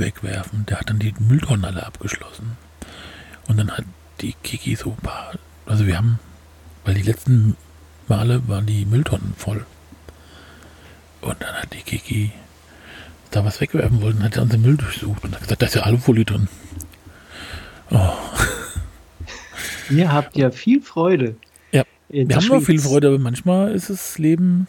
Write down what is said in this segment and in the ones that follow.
wegwerfen. Der hat dann die Mülltonnen alle abgeschlossen. Und dann hat die Kiki so ein paar, also wir haben, weil die letzten Male waren die Mülltonnen voll. Und dann hat die Kiki da was wegwerfen wollen, hat er unseren Müll durchsucht und hat gesagt, da ist ja Alufolie drin. Oh. Ihr habt ja viel Freude. Ja, wir haben nur viel Freude, aber manchmal ist das Leben,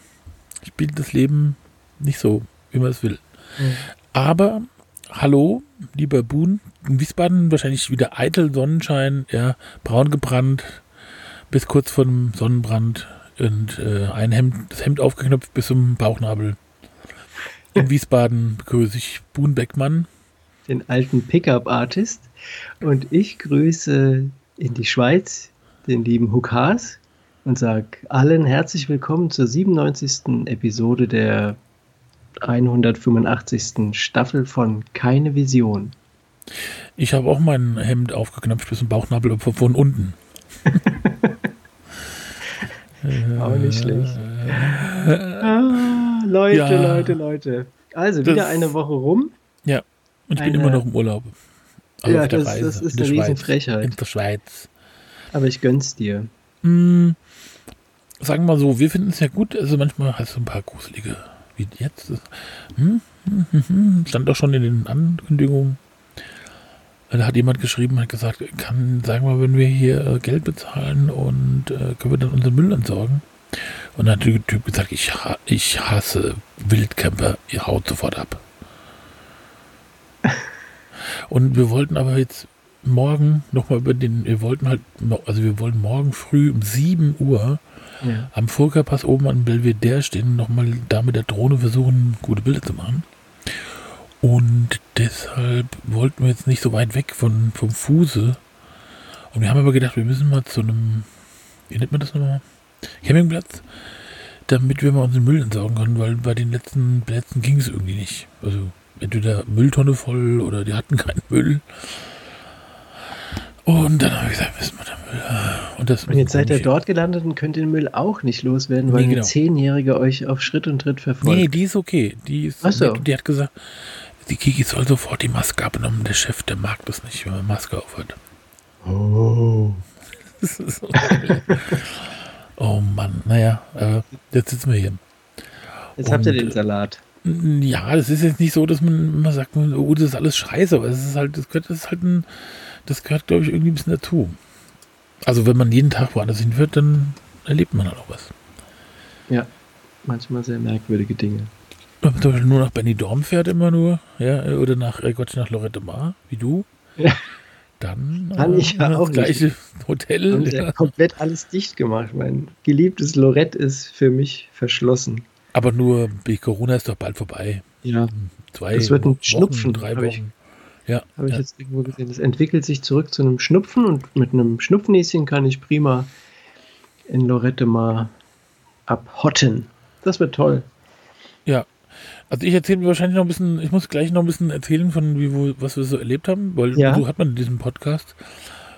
spielt das Leben nicht so, wie man es will. Mhm. Aber, hallo, lieber Buhn, in Wiesbaden wahrscheinlich wieder eitel Sonnenschein, ja, braun gebrannt, bis kurz vor dem Sonnenbrand und äh, ein Hemd, das Hemd aufgeknöpft bis zum Bauchnabel. In Wiesbaden begrüße ich Buhn Beckmann. Den alten Pickup-Artist. Und ich grüße in die Schweiz den lieben Huck Haas und sage allen herzlich willkommen zur 97. Episode der 185. Staffel von Keine Vision. Ich habe auch mein Hemd aufgeknöpft bis zum Bauchnabel von unten. auch nicht schlecht. Ah, Leute, ja. Leute, Leute. Also wieder das, eine Woche rum. Ja, und ich eine, bin immer noch im Urlaub. Also ja, das, das, ist eine Riesenfrechheit. In der Schweiz. Aber ich gönn's dir. Hm, sagen wir mal so, wir finden es ja gut. Also manchmal hast du ein paar gruselige, wie jetzt. Hm, hm, stand doch schon in den Ankündigungen. Da hat jemand geschrieben, hat gesagt, kann, sagen wir, wenn wir hier äh, Geld bezahlen und äh, können wir dann unseren Müll entsorgen? Und dann hat der Typ gesagt, ich, ich hasse Wildcamper, ihr haut sofort ab. Und wir wollten aber jetzt morgen nochmal über den, wir wollten halt, also wir wollen morgen früh um 7 Uhr ja. am Furka-Pass oben an Belvedere stehen nochmal da mit der Drohne versuchen, gute Bilder zu machen. Und deshalb wollten wir jetzt nicht so weit weg von, vom Fuße. Und wir haben aber gedacht, wir müssen mal zu einem, wie nennt man das nochmal? Campingplatz, damit wir mal unseren Müll entsorgen können, weil bei den letzten Plätzen ging es irgendwie nicht. Also entweder Mülltonne voll oder die hatten keinen Müll. Und dann habe ich gesagt, müssen wir den Müll. Und, das und jetzt seid ihr dort gelandet und könnt den Müll auch nicht loswerden, weil nee, genau. eine Zehnjährige euch auf Schritt und Tritt verfolgt. Nee, die ist okay. Die, ist, Ach so. die, die hat gesagt, die Kiki soll sofort die Maske abnehmen. Der Chef, der mag das nicht, wenn man Maske aufhat. Oh. oh Mann, naja, äh, jetzt sitzen wir hier. Jetzt und, habt ihr den Salat. Ja, das ist jetzt nicht so, dass man immer sagt, oh, das ist alles scheiße, aber es ist halt, das ist halt ein, das gehört, glaube ich, irgendwie ein bisschen dazu. Also wenn man jeden Tag woanders hinfährt, dann erlebt man halt auch was. Ja, manchmal sehr merkwürdige Dinge. Wenn man zum Beispiel nur nach Benny Dorm fährt, immer nur, ja, oder nach, äh Gott, nach Lorette Mar, wie du. Ja. Dann Kann äh, ich ja auch gleiche nicht. Hotel. Haben ja. komplett alles dicht gemacht. Mein geliebtes Lorette ist für mich verschlossen. Aber nur, Corona ist doch bald vorbei. Ja. Zwei das wird ein Wochen, Schnupfen, drei Wochen. Ja. Habe ich ja. jetzt irgendwo gesehen. Das entwickelt sich zurück zu einem Schnupfen und mit einem Schnupfnäschen kann ich prima in Lorette mal abhotten. Das wird toll. Ja. Also ich erzähle wahrscheinlich noch ein bisschen, ich muss gleich noch ein bisschen erzählen von wie, wo, was wir so erlebt haben, weil ja. so hat man in diesem Podcast.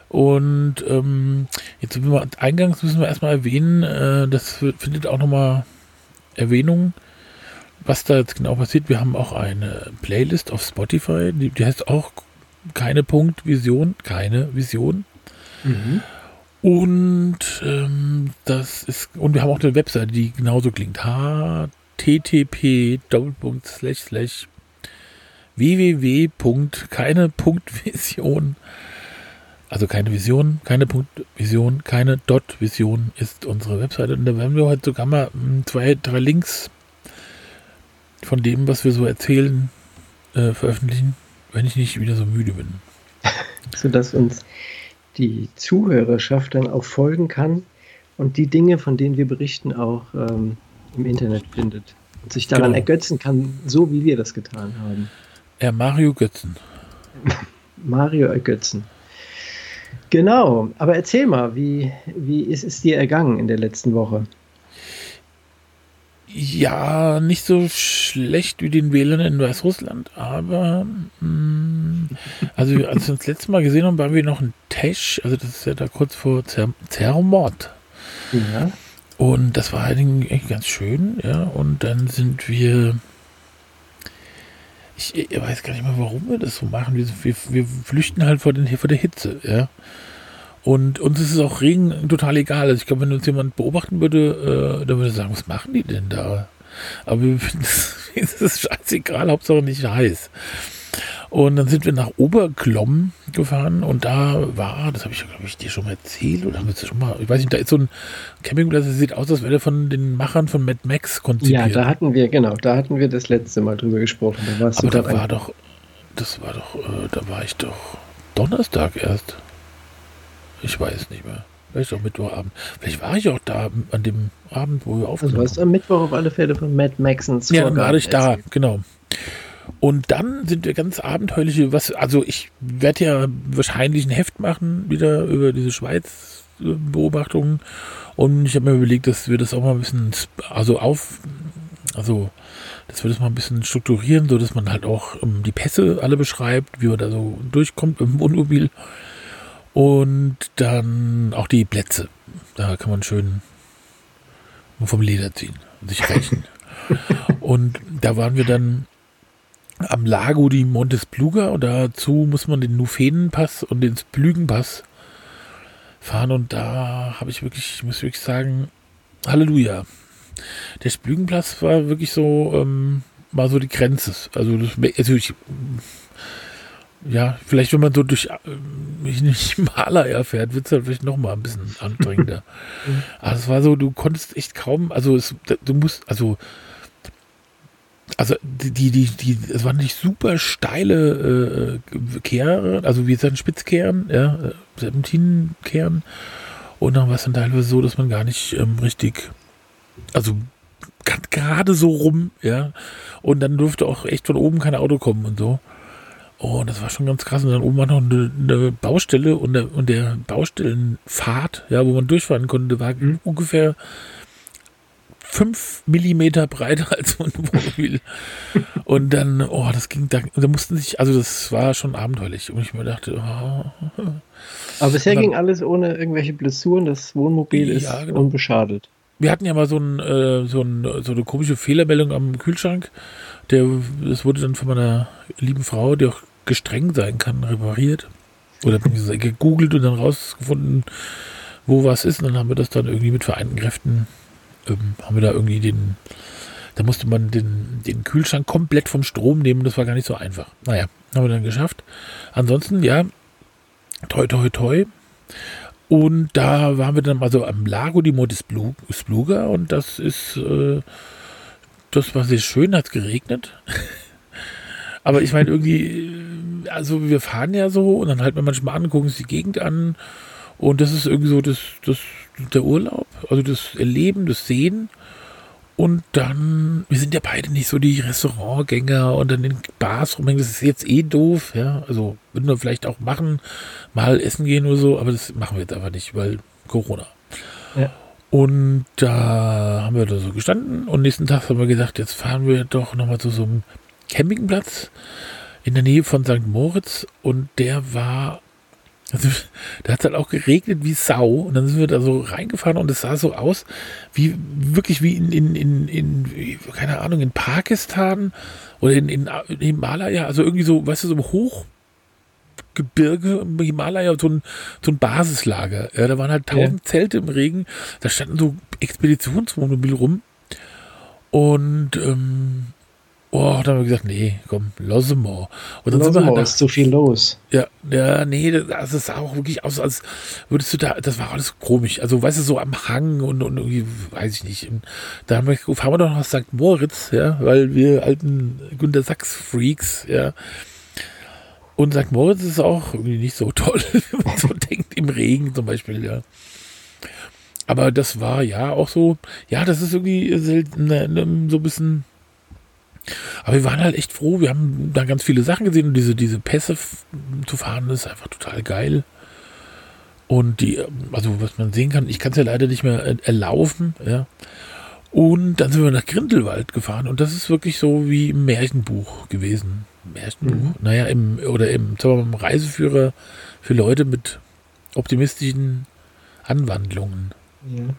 Und ähm, jetzt wir, eingangs müssen wir erstmal erwähnen, äh, das findet auch nochmal Erwähnung, was da jetzt genau passiert. Wir haben auch eine Playlist auf Spotify, die, die heißt auch keine Punkt Vision, keine Vision. Mhm. Und ähm, das ist, und wir haben auch eine Webseite, die genauso klingt. http www.keine.vision also keine Vision, keine Punktvision, keine Dot-Vision ist unsere Webseite. Und da werden wir heute sogar mal hm, zwei, drei Links von dem, was wir so erzählen, äh, veröffentlichen, wenn ich nicht wieder so müde bin. Sodass uns die Zuhörerschaft dann auch folgen kann und die Dinge, von denen wir berichten, auch ähm, im Internet findet und sich daran genau. ergötzen kann, so wie wir das getan haben. Herr Mario Götzen. Mario ergötzen. Genau, aber erzähl mal, wie, wie ist es dir ergangen in der letzten Woche? Ja, nicht so schlecht wie den Wählern in Weißrussland, aber mh, mm, also als wir uns das letzte Mal gesehen haben, waren wir noch in Tesch, also das ist ja da kurz vor Zer Zermord. Ja. Und das war eigentlich ganz schön, ja. Und dann sind wir ich, ich, weiß gar nicht mal, warum wir das so machen. Wir, wir, wir flüchten halt vor, den, vor der Hitze, ja. Und uns ist es auch Regen total egal. Also ich glaube, wenn uns jemand beobachten würde, äh, dann würde er sagen, was machen die denn da? Aber wir finden es scheißegal, Hauptsache nicht heiß. Und dann sind wir nach Oberklomm gefahren und da war, das habe ich, glaube ich, dir schon mal erzählt oder haben wir schon mal, ich weiß nicht, da ist so ein Campingplatz, das sieht aus, als wäre der von den Machern von Mad Max konzipiert. Ja, da hatten wir, genau, da hatten wir das letzte Mal drüber gesprochen. Da Aber da war doch, das war doch, äh, da war ich doch Donnerstag erst. Ich weiß nicht mehr. Vielleicht auch Mittwochabend. Vielleicht war ich auch da an dem Abend, wo wir aufgenommen haben. Also warst am Mittwoch auf alle Fälle von Matt Maxons Ja, dann war ich da, genau. Und dann sind wir ganz abenteuerliche, was, also ich werde ja wahrscheinlich ein Heft machen, wieder über diese Schweiz-Beobachtungen. Und ich habe mir überlegt, dass wir das auch mal ein bisschen, also auf, also, dass wir das mal ein bisschen strukturieren, so dass man halt auch um, ähm, die Pässe alle beschreibt, wie man da so durchkommt im Wohnmobil. Und dann auch die Plätze. Da kann man schön vom Leder ziehen und sich rächen. und da waren wir dann am Lago di Montespluga und dazu muss man den Nufenenpass und den Splügenpass fahren und da habe ich wirklich, ich muss wirklich sagen, Halleluja. Der Splügenpass war wirklich so, ähm, war so die Grenze. Also, das, also ich ja, vielleicht wenn man so durch äh, nicht Himalaya fährt, wird es halt vielleicht noch mal ein bisschen anstrengender. Aber es war so, du konntest echt kaum, also es, du musst, also also die, die, die, es waren nicht super steile äh, Kehre, also wie sagen Spitzkehren, ja, äh, Serpentinenkehren. Und dann war es dann teilweise so, dass man gar nicht ähm, richtig, also gerade so rum, ja. Und dann durfte auch echt von oben kein Auto kommen und so. Oh, das war schon ganz krass. Und dann oben war noch eine, eine Baustelle und der, und der Baustellenpfad, ja, wo man durchfahren konnte, war mhm. ungefähr fünf Millimeter breiter als so ein Wohnmobil. und dann, oh, das ging, da, da mussten sich, also das war schon abenteuerlich. Und ich mir dachte, oh. Aber bisher dann, ging alles ohne irgendwelche Blessuren. Das Wohnmobil ja, ist genau. unbeschadet. Wir hatten ja mal so, ein, äh, so, ein, so eine komische Fehlermeldung am Kühlschrank. Der, das wurde dann von meiner lieben Frau, die auch gestreng sein kann, repariert. Oder gegoogelt und dann rausgefunden, wo was ist. Und dann haben wir das dann irgendwie mit vereinten Kräften, ähm, haben wir da irgendwie den, da musste man den, den Kühlschrank komplett vom Strom nehmen. Das war gar nicht so einfach. Naja, haben wir dann geschafft. Ansonsten, ja, toi, toi, toi. Und da waren wir dann mal so am Lago di Monte Spluga und das ist, äh, das war sehr schön, hat geregnet. Aber ich meine, irgendwie, also wir fahren ja so und dann halten wir manchmal an, gucken uns die Gegend an. Und das ist irgendwie so das, das, der Urlaub, also das Erleben, das Sehen. Und dann, wir sind ja beide nicht so die Restaurantgänger und dann in Bars rumhängen, das ist jetzt eh doof, ja. Also würden wir vielleicht auch machen, mal essen gehen oder so, aber das machen wir jetzt einfach nicht, weil Corona. Ja. Und da haben wir da so gestanden und nächsten Tag haben wir gesagt, jetzt fahren wir doch nochmal zu so einem Campingplatz in der Nähe von St. Moritz und der war, also da hat es halt auch geregnet wie Sau und dann sind wir da so reingefahren und es sah so aus, wie wirklich wie in, in, in, in keine Ahnung, in Pakistan oder in, in, in Himalaya, also irgendwie so, weißt du, so Hoch, Gebirge im Himalaya, so ein, so ein Basislager. Ja, da waren halt tausend ja. Zelte im Regen, da standen so Expeditionswohnmobile rum. Und ähm, Oh, dann haben wir gesagt, nee, komm, lass mal. Und dann sind wir halt ist zu viel los. Ja, ja, nee, das sah auch wirklich aus, als würdest du da, das war alles komisch. Also, weißt du, so am Hang und, und irgendwie, weiß ich nicht. Und da haben wir, fahren wir doch nach St. Moritz, ja, weil wir alten Günter Sachs-Freaks, ja. Und St. Moritz ist auch irgendwie nicht so toll, wenn man so denkt, im Regen zum Beispiel, ja. Aber das war ja auch so, ja, das ist irgendwie selten, ne, ne, so ein bisschen aber wir waren halt echt froh. Wir haben da ganz viele Sachen gesehen und diese, diese Pässe zu fahren ist einfach total geil. Und die, also was man sehen kann, ich kann es ja leider nicht mehr erlaufen, ja. Und dann sind wir nach Grindelwald gefahren und das ist wirklich so wie im Märchenbuch gewesen. Märchenbuch? Mhm. Naja, im, oder im, im Reiseführer für Leute mit optimistischen Anwandlungen. Ja.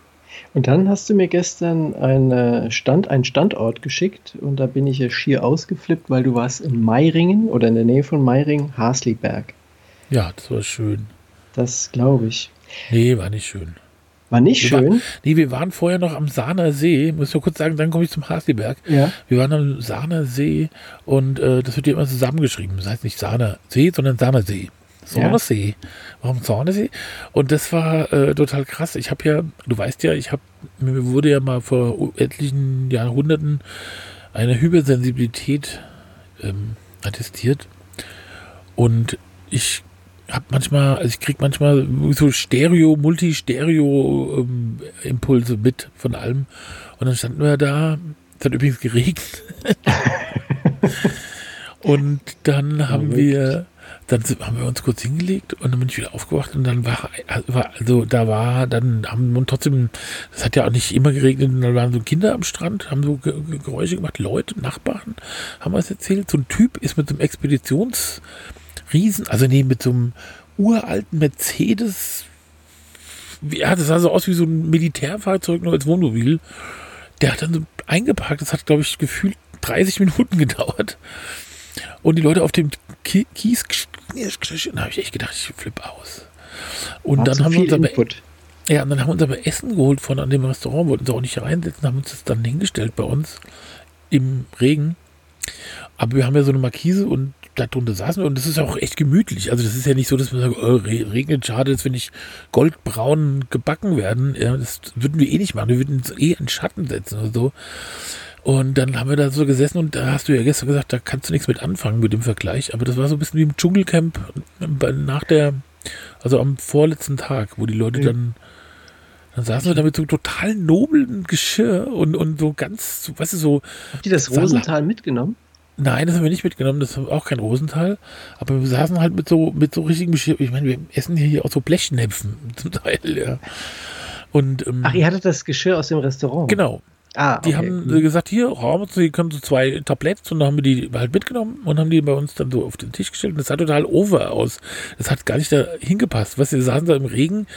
Und dann hast du mir gestern eine Stand, einen Standort geschickt und da bin ich ja schier ausgeflippt, weil du warst in Meiringen oder in der Nähe von Meiringen, Hasliberg. Ja, das war schön. Das glaube ich. Nee, war nicht schön. War nicht wir schön? War, nee, wir waren vorher noch am Sahner See. Muss ich nur kurz sagen, dann komme ich zum Hasliberg. Ja. Wir waren am Sahner See und äh, das wird ja immer zusammengeschrieben. Das heißt nicht Sahner See, sondern Sahner See. Zornesee. Ja. Warum Zornesee? Und das war äh, total krass. Ich habe ja, du weißt ja, ich habe, mir wurde ja mal vor etlichen Jahrhunderten eine Hypersensibilität ähm, attestiert. Und ich habe manchmal, also ich kriege manchmal so Stereo, Multi-Stereo-Impulse ähm, mit von allem. Und dann standen wir da, es hat übrigens geregnet. und dann haben wir dann haben wir uns kurz hingelegt und dann bin ich wieder aufgewacht und dann war, also da war, dann haben wir trotzdem, das hat ja auch nicht immer geregnet und dann waren so Kinder am Strand, haben so Geräusche gemacht, Leute, Nachbarn haben was erzählt. So ein Typ ist mit so einem Expeditionsriesen, also nee, mit so einem uralten Mercedes, ja, das sah so aus wie so ein Militärfahrzeug nur als Wohnmobil. Der hat dann so eingeparkt, das hat, glaube ich, gefühlt 30 Minuten gedauert. Und die Leute auf dem Kies, da habe ich echt gedacht, ich flippe aus. Und War dann haben wir uns aber, ja, und dann haben wir uns aber Essen geholt von an dem Restaurant, wollten sie auch nicht reinsetzen, haben uns das dann hingestellt bei uns im Regen. Aber wir haben ja so eine Markise und da drunter saßen wir und das ist auch echt gemütlich. Also das ist ja nicht so, dass wir sagen, oh, regnet, schade, dass wir nicht goldbraun gebacken werden. Ja, das würden wir eh nicht machen. Wir würden uns eh in Schatten setzen oder so. Und dann haben wir da so gesessen und da hast du ja gestern gesagt, da kannst du nichts mit anfangen mit dem Vergleich. Aber das war so ein bisschen wie im Dschungelcamp nach der, also am vorletzten Tag, wo die Leute mhm. dann, dann saßen wir da mit so total noblen Geschirr und, und so ganz, weißt du, so. Habt ihr das Rosenthal mitgenommen? Nein, das haben wir nicht mitgenommen, das ist auch kein Rosenthal. Aber wir saßen halt mit so, mit so richtigem Geschirr. Ich meine, wir essen hier auch so Blechnäpfen zum Teil, ja. Und, ähm, Ach, ihr hattet das Geschirr aus dem Restaurant? Genau. Ah, okay. Die haben mhm. gesagt, hier, Raum, Sie können so zwei Tabletts und dann haben wir die halt mitgenommen und haben die bei uns dann so auf den Tisch gestellt und das sah total over aus. Das hat gar nicht da hingepasst. Was wir saßen da im Regen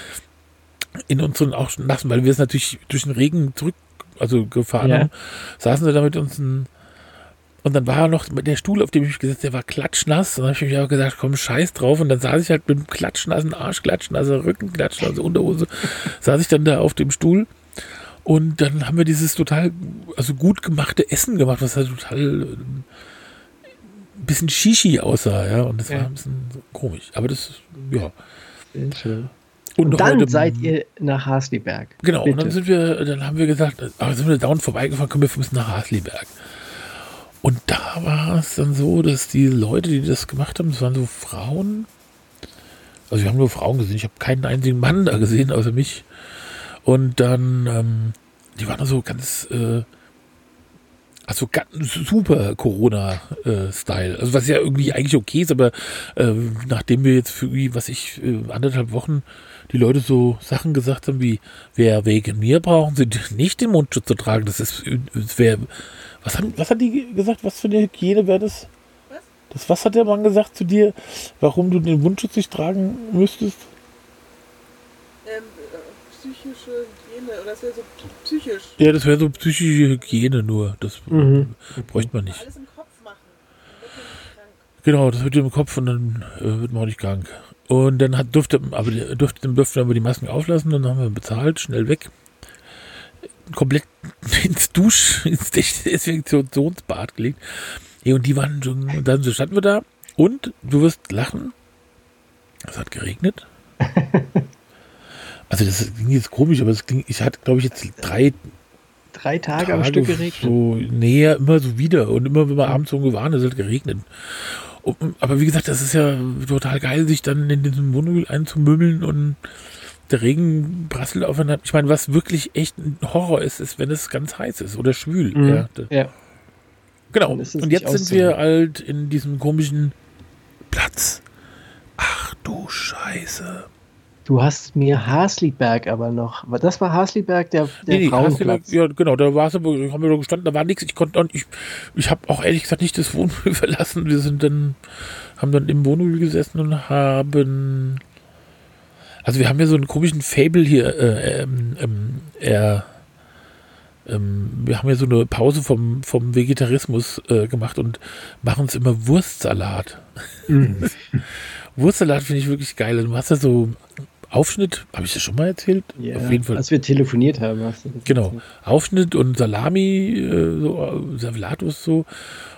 in unseren auch nassen, weil wir es natürlich durch den Regen zurück, also gefahren ja. haben, saßen sie da mit uns ein, und dann war noch der Stuhl, auf dem ich mich gesetzt der war klatschnass. Und dann habe ich mir auch gesagt, komm, scheiß drauf. Und dann saß ich halt mit dem klatschnassen Arsch, klatschnasse Rücken, klatschnasse Unterhose, saß ich dann da auf dem Stuhl und dann haben wir dieses total, also gut gemachte Essen gemacht, was halt total ein ähm, bisschen Shishi aussah, ja. Und das ja. war ein bisschen komisch. Aber das, ja. Und, und dann heute, seid ihr nach Hasliberg. Genau, Bitte. und dann sind wir, dann haben wir gesagt, aber sind wir dauernd vorbeigefahren, kommen wir müssen nach Hasliberg. Und da war es dann so, dass die Leute, die das gemacht haben, das waren so Frauen. Also wir haben nur Frauen gesehen, ich habe keinen einzigen Mann da gesehen, außer mich. Und dann, ähm, die waren so ganz, äh, also ganz super Corona-Style. also was ja irgendwie eigentlich okay ist, aber äh, nachdem wir jetzt für was ich, äh, anderthalb Wochen die Leute so Sachen gesagt haben wie, wer wegen mir brauchen sie nicht den Mundschutz zu tragen. Das ist, das wär, was, haben, was hat die gesagt? Was für eine Hygiene wäre das? Was? Das, was hat der Mann gesagt zu dir, warum du den Mundschutz nicht tragen müsstest? Psychische Hygiene oder das wäre so psychisch. Ja, das wäre so psychische Hygiene nur. Das mhm. bräuchte man nicht. Alles im Kopf machen. Genau, das wird im Kopf und dann äh, wird man auch nicht krank. Und dann hat, durfte, aber durfte, durfte aber die Masken auflassen, dann haben wir bezahlt, schnell weg. Komplett ins Dusch, ins Desinfektionsbad gelegt. Ja, und die waren schon, dann so standen wir da. Und du wirst lachen. Es hat geregnet. Also das ging jetzt komisch, aber es ging, ich hatte, glaube ich, jetzt drei drei Tage, Tage am Stück geregnet. So näher, immer so wieder. Und immer, wenn wir abends irgendwo waren, es hat geregnet. Und, aber wie gesagt, das ist ja total geil, sich dann in diesen Wohnmobil einzumümmeln und der Regen prasselt aufeinander. Ich meine, was wirklich echt ein Horror ist, ist, wenn es ganz heiß ist oder schwül. Mhm. Ja. ja. Genau. Und jetzt sind wir halt in diesem komischen Platz. Ach du Scheiße. Du hast mir Hasliberg aber noch. Das war Hasliberg, der, der nee, Frauenplatz. ja, genau, da war es aber, haben wir da gestanden, da war nichts. Ich konnte ich, ich habe auch ehrlich gesagt nicht das Wohnmobil verlassen. Wir sind dann, haben dann im Wohnmobil gesessen und haben. Also wir haben ja so einen komischen Fable hier, äh, ähm, ähm, er, ähm, wir haben ja so eine Pause vom, vom Vegetarismus äh, gemacht und machen uns immer Wurstsalat. Mm. Wurstsalat finde ich wirklich geil. Du hast ja so Aufschnitt, habe ich das schon mal erzählt? Ja, Auf jeden Fall. Als wir telefoniert haben. Hast du das genau. Erzählt. Aufschnitt und Salami, äh, so, Servelatus so.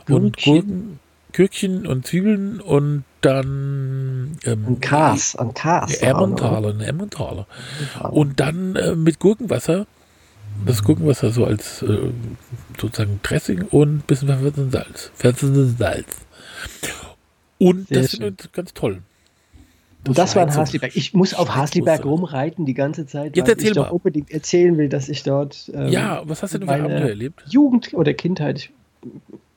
Und Gurken, Gürkchen und Zwiebeln und dann ähm, ein Kas, ein Kas. Emmentaler, ein Emmentaler. Und dann äh, mit Gurkenwasser. Das Gurkenwasser so als äh, sozusagen Dressing und ein bisschen verwürzelten Salz. Verwürzelten Salz. Und Sehr das ist ganz toll. Und das war in Hasliberg. Ich muss auf Hasliberg rumreiten die ganze Zeit, Jetzt weil ich doch unbedingt erzählen will, dass ich dort. Ähm, ja, was hast du denn für Abenteuer erlebt? Jugend oder Kindheit,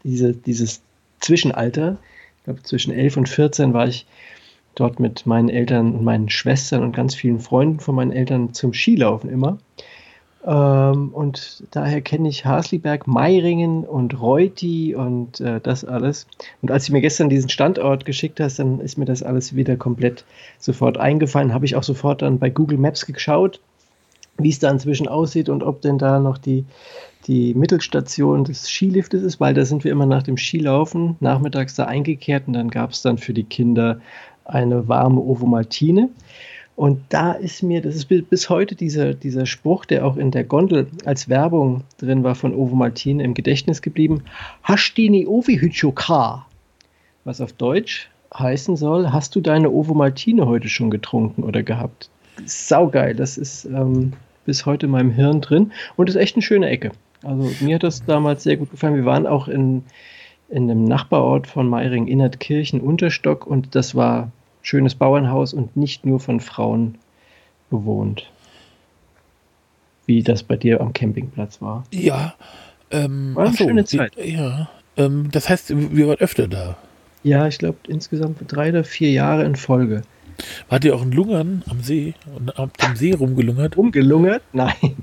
diese, dieses Zwischenalter, ich glaube zwischen 11 und 14 war ich dort mit meinen Eltern und meinen Schwestern und ganz vielen Freunden von meinen Eltern zum Skilaufen immer. Ähm, und daher kenne ich Hasliberg, Meiringen und Reuti und äh, das alles. Und als du mir gestern diesen Standort geschickt hast, dann ist mir das alles wieder komplett sofort eingefallen. Habe ich auch sofort dann bei Google Maps geschaut, wie es da inzwischen aussieht und ob denn da noch die, die Mittelstation des Skiliftes ist, weil da sind wir immer nach dem Skilaufen nachmittags da eingekehrt und dann gab es dann für die Kinder eine warme Ovomaltine. Und da ist mir, das ist bis heute dieser, dieser Spruch, der auch in der Gondel als Werbung drin war von Ovo Maltine im Gedächtnis geblieben. Hashtini Ovi Ka. Was auf Deutsch heißen soll, hast du deine Ovo Maltine heute schon getrunken oder gehabt? Saugeil, das ist ähm, bis heute in meinem Hirn drin und ist echt eine schöne Ecke. Also mir hat das damals sehr gut gefallen. Wir waren auch in, in einem Nachbarort von Meiring, Innertkirchen, Unterstock und das war schönes Bauernhaus und nicht nur von Frauen bewohnt. Wie das bei dir am Campingplatz war. Ja. Ähm, war eine so, schöne Zeit. Ja. Ähm, das heißt, wir waren öfter da. Ja, ich glaube insgesamt drei oder vier Jahre in Folge. Wart ihr auch in Lungern am See und am See rumgelungert? Rumgelungert? Nein.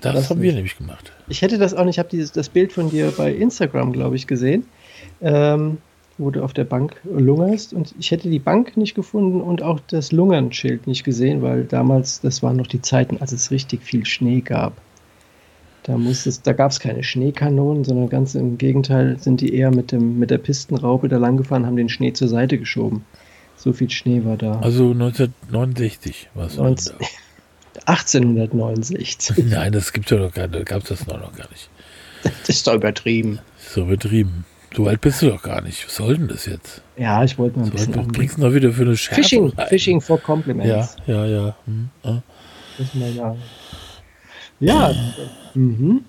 Das, das haben nicht. wir nämlich gemacht. Ich hätte das auch nicht. Ich habe das Bild von dir bei Instagram, glaube ich, gesehen. Ähm, wo du auf der Bank lungerst. Und ich hätte die Bank nicht gefunden und auch das Lungernschild nicht gesehen, weil damals, das waren noch die Zeiten, als es richtig viel Schnee gab. Da, da gab es keine Schneekanonen, sondern ganz im Gegenteil sind die eher mit, dem, mit der Pistenraupe da lang gefahren, haben den Schnee zur Seite geschoben. So viel Schnee war da. Also 1969 war es. 1869. Nein, das gibt es ja noch gar nicht. Gab es das noch gar nicht. Das ist doch übertrieben. Das ist doch übertrieben. So alt bist du doch gar nicht. Was soll denn das jetzt? Ja, ich wollte mal ein so bisschen. Was bringst du noch wieder für eine Schärfe? Fishing, Fishing for Compliments. Ja, ja, ja. Hm, ja. Das ist meine Ja. Mhm.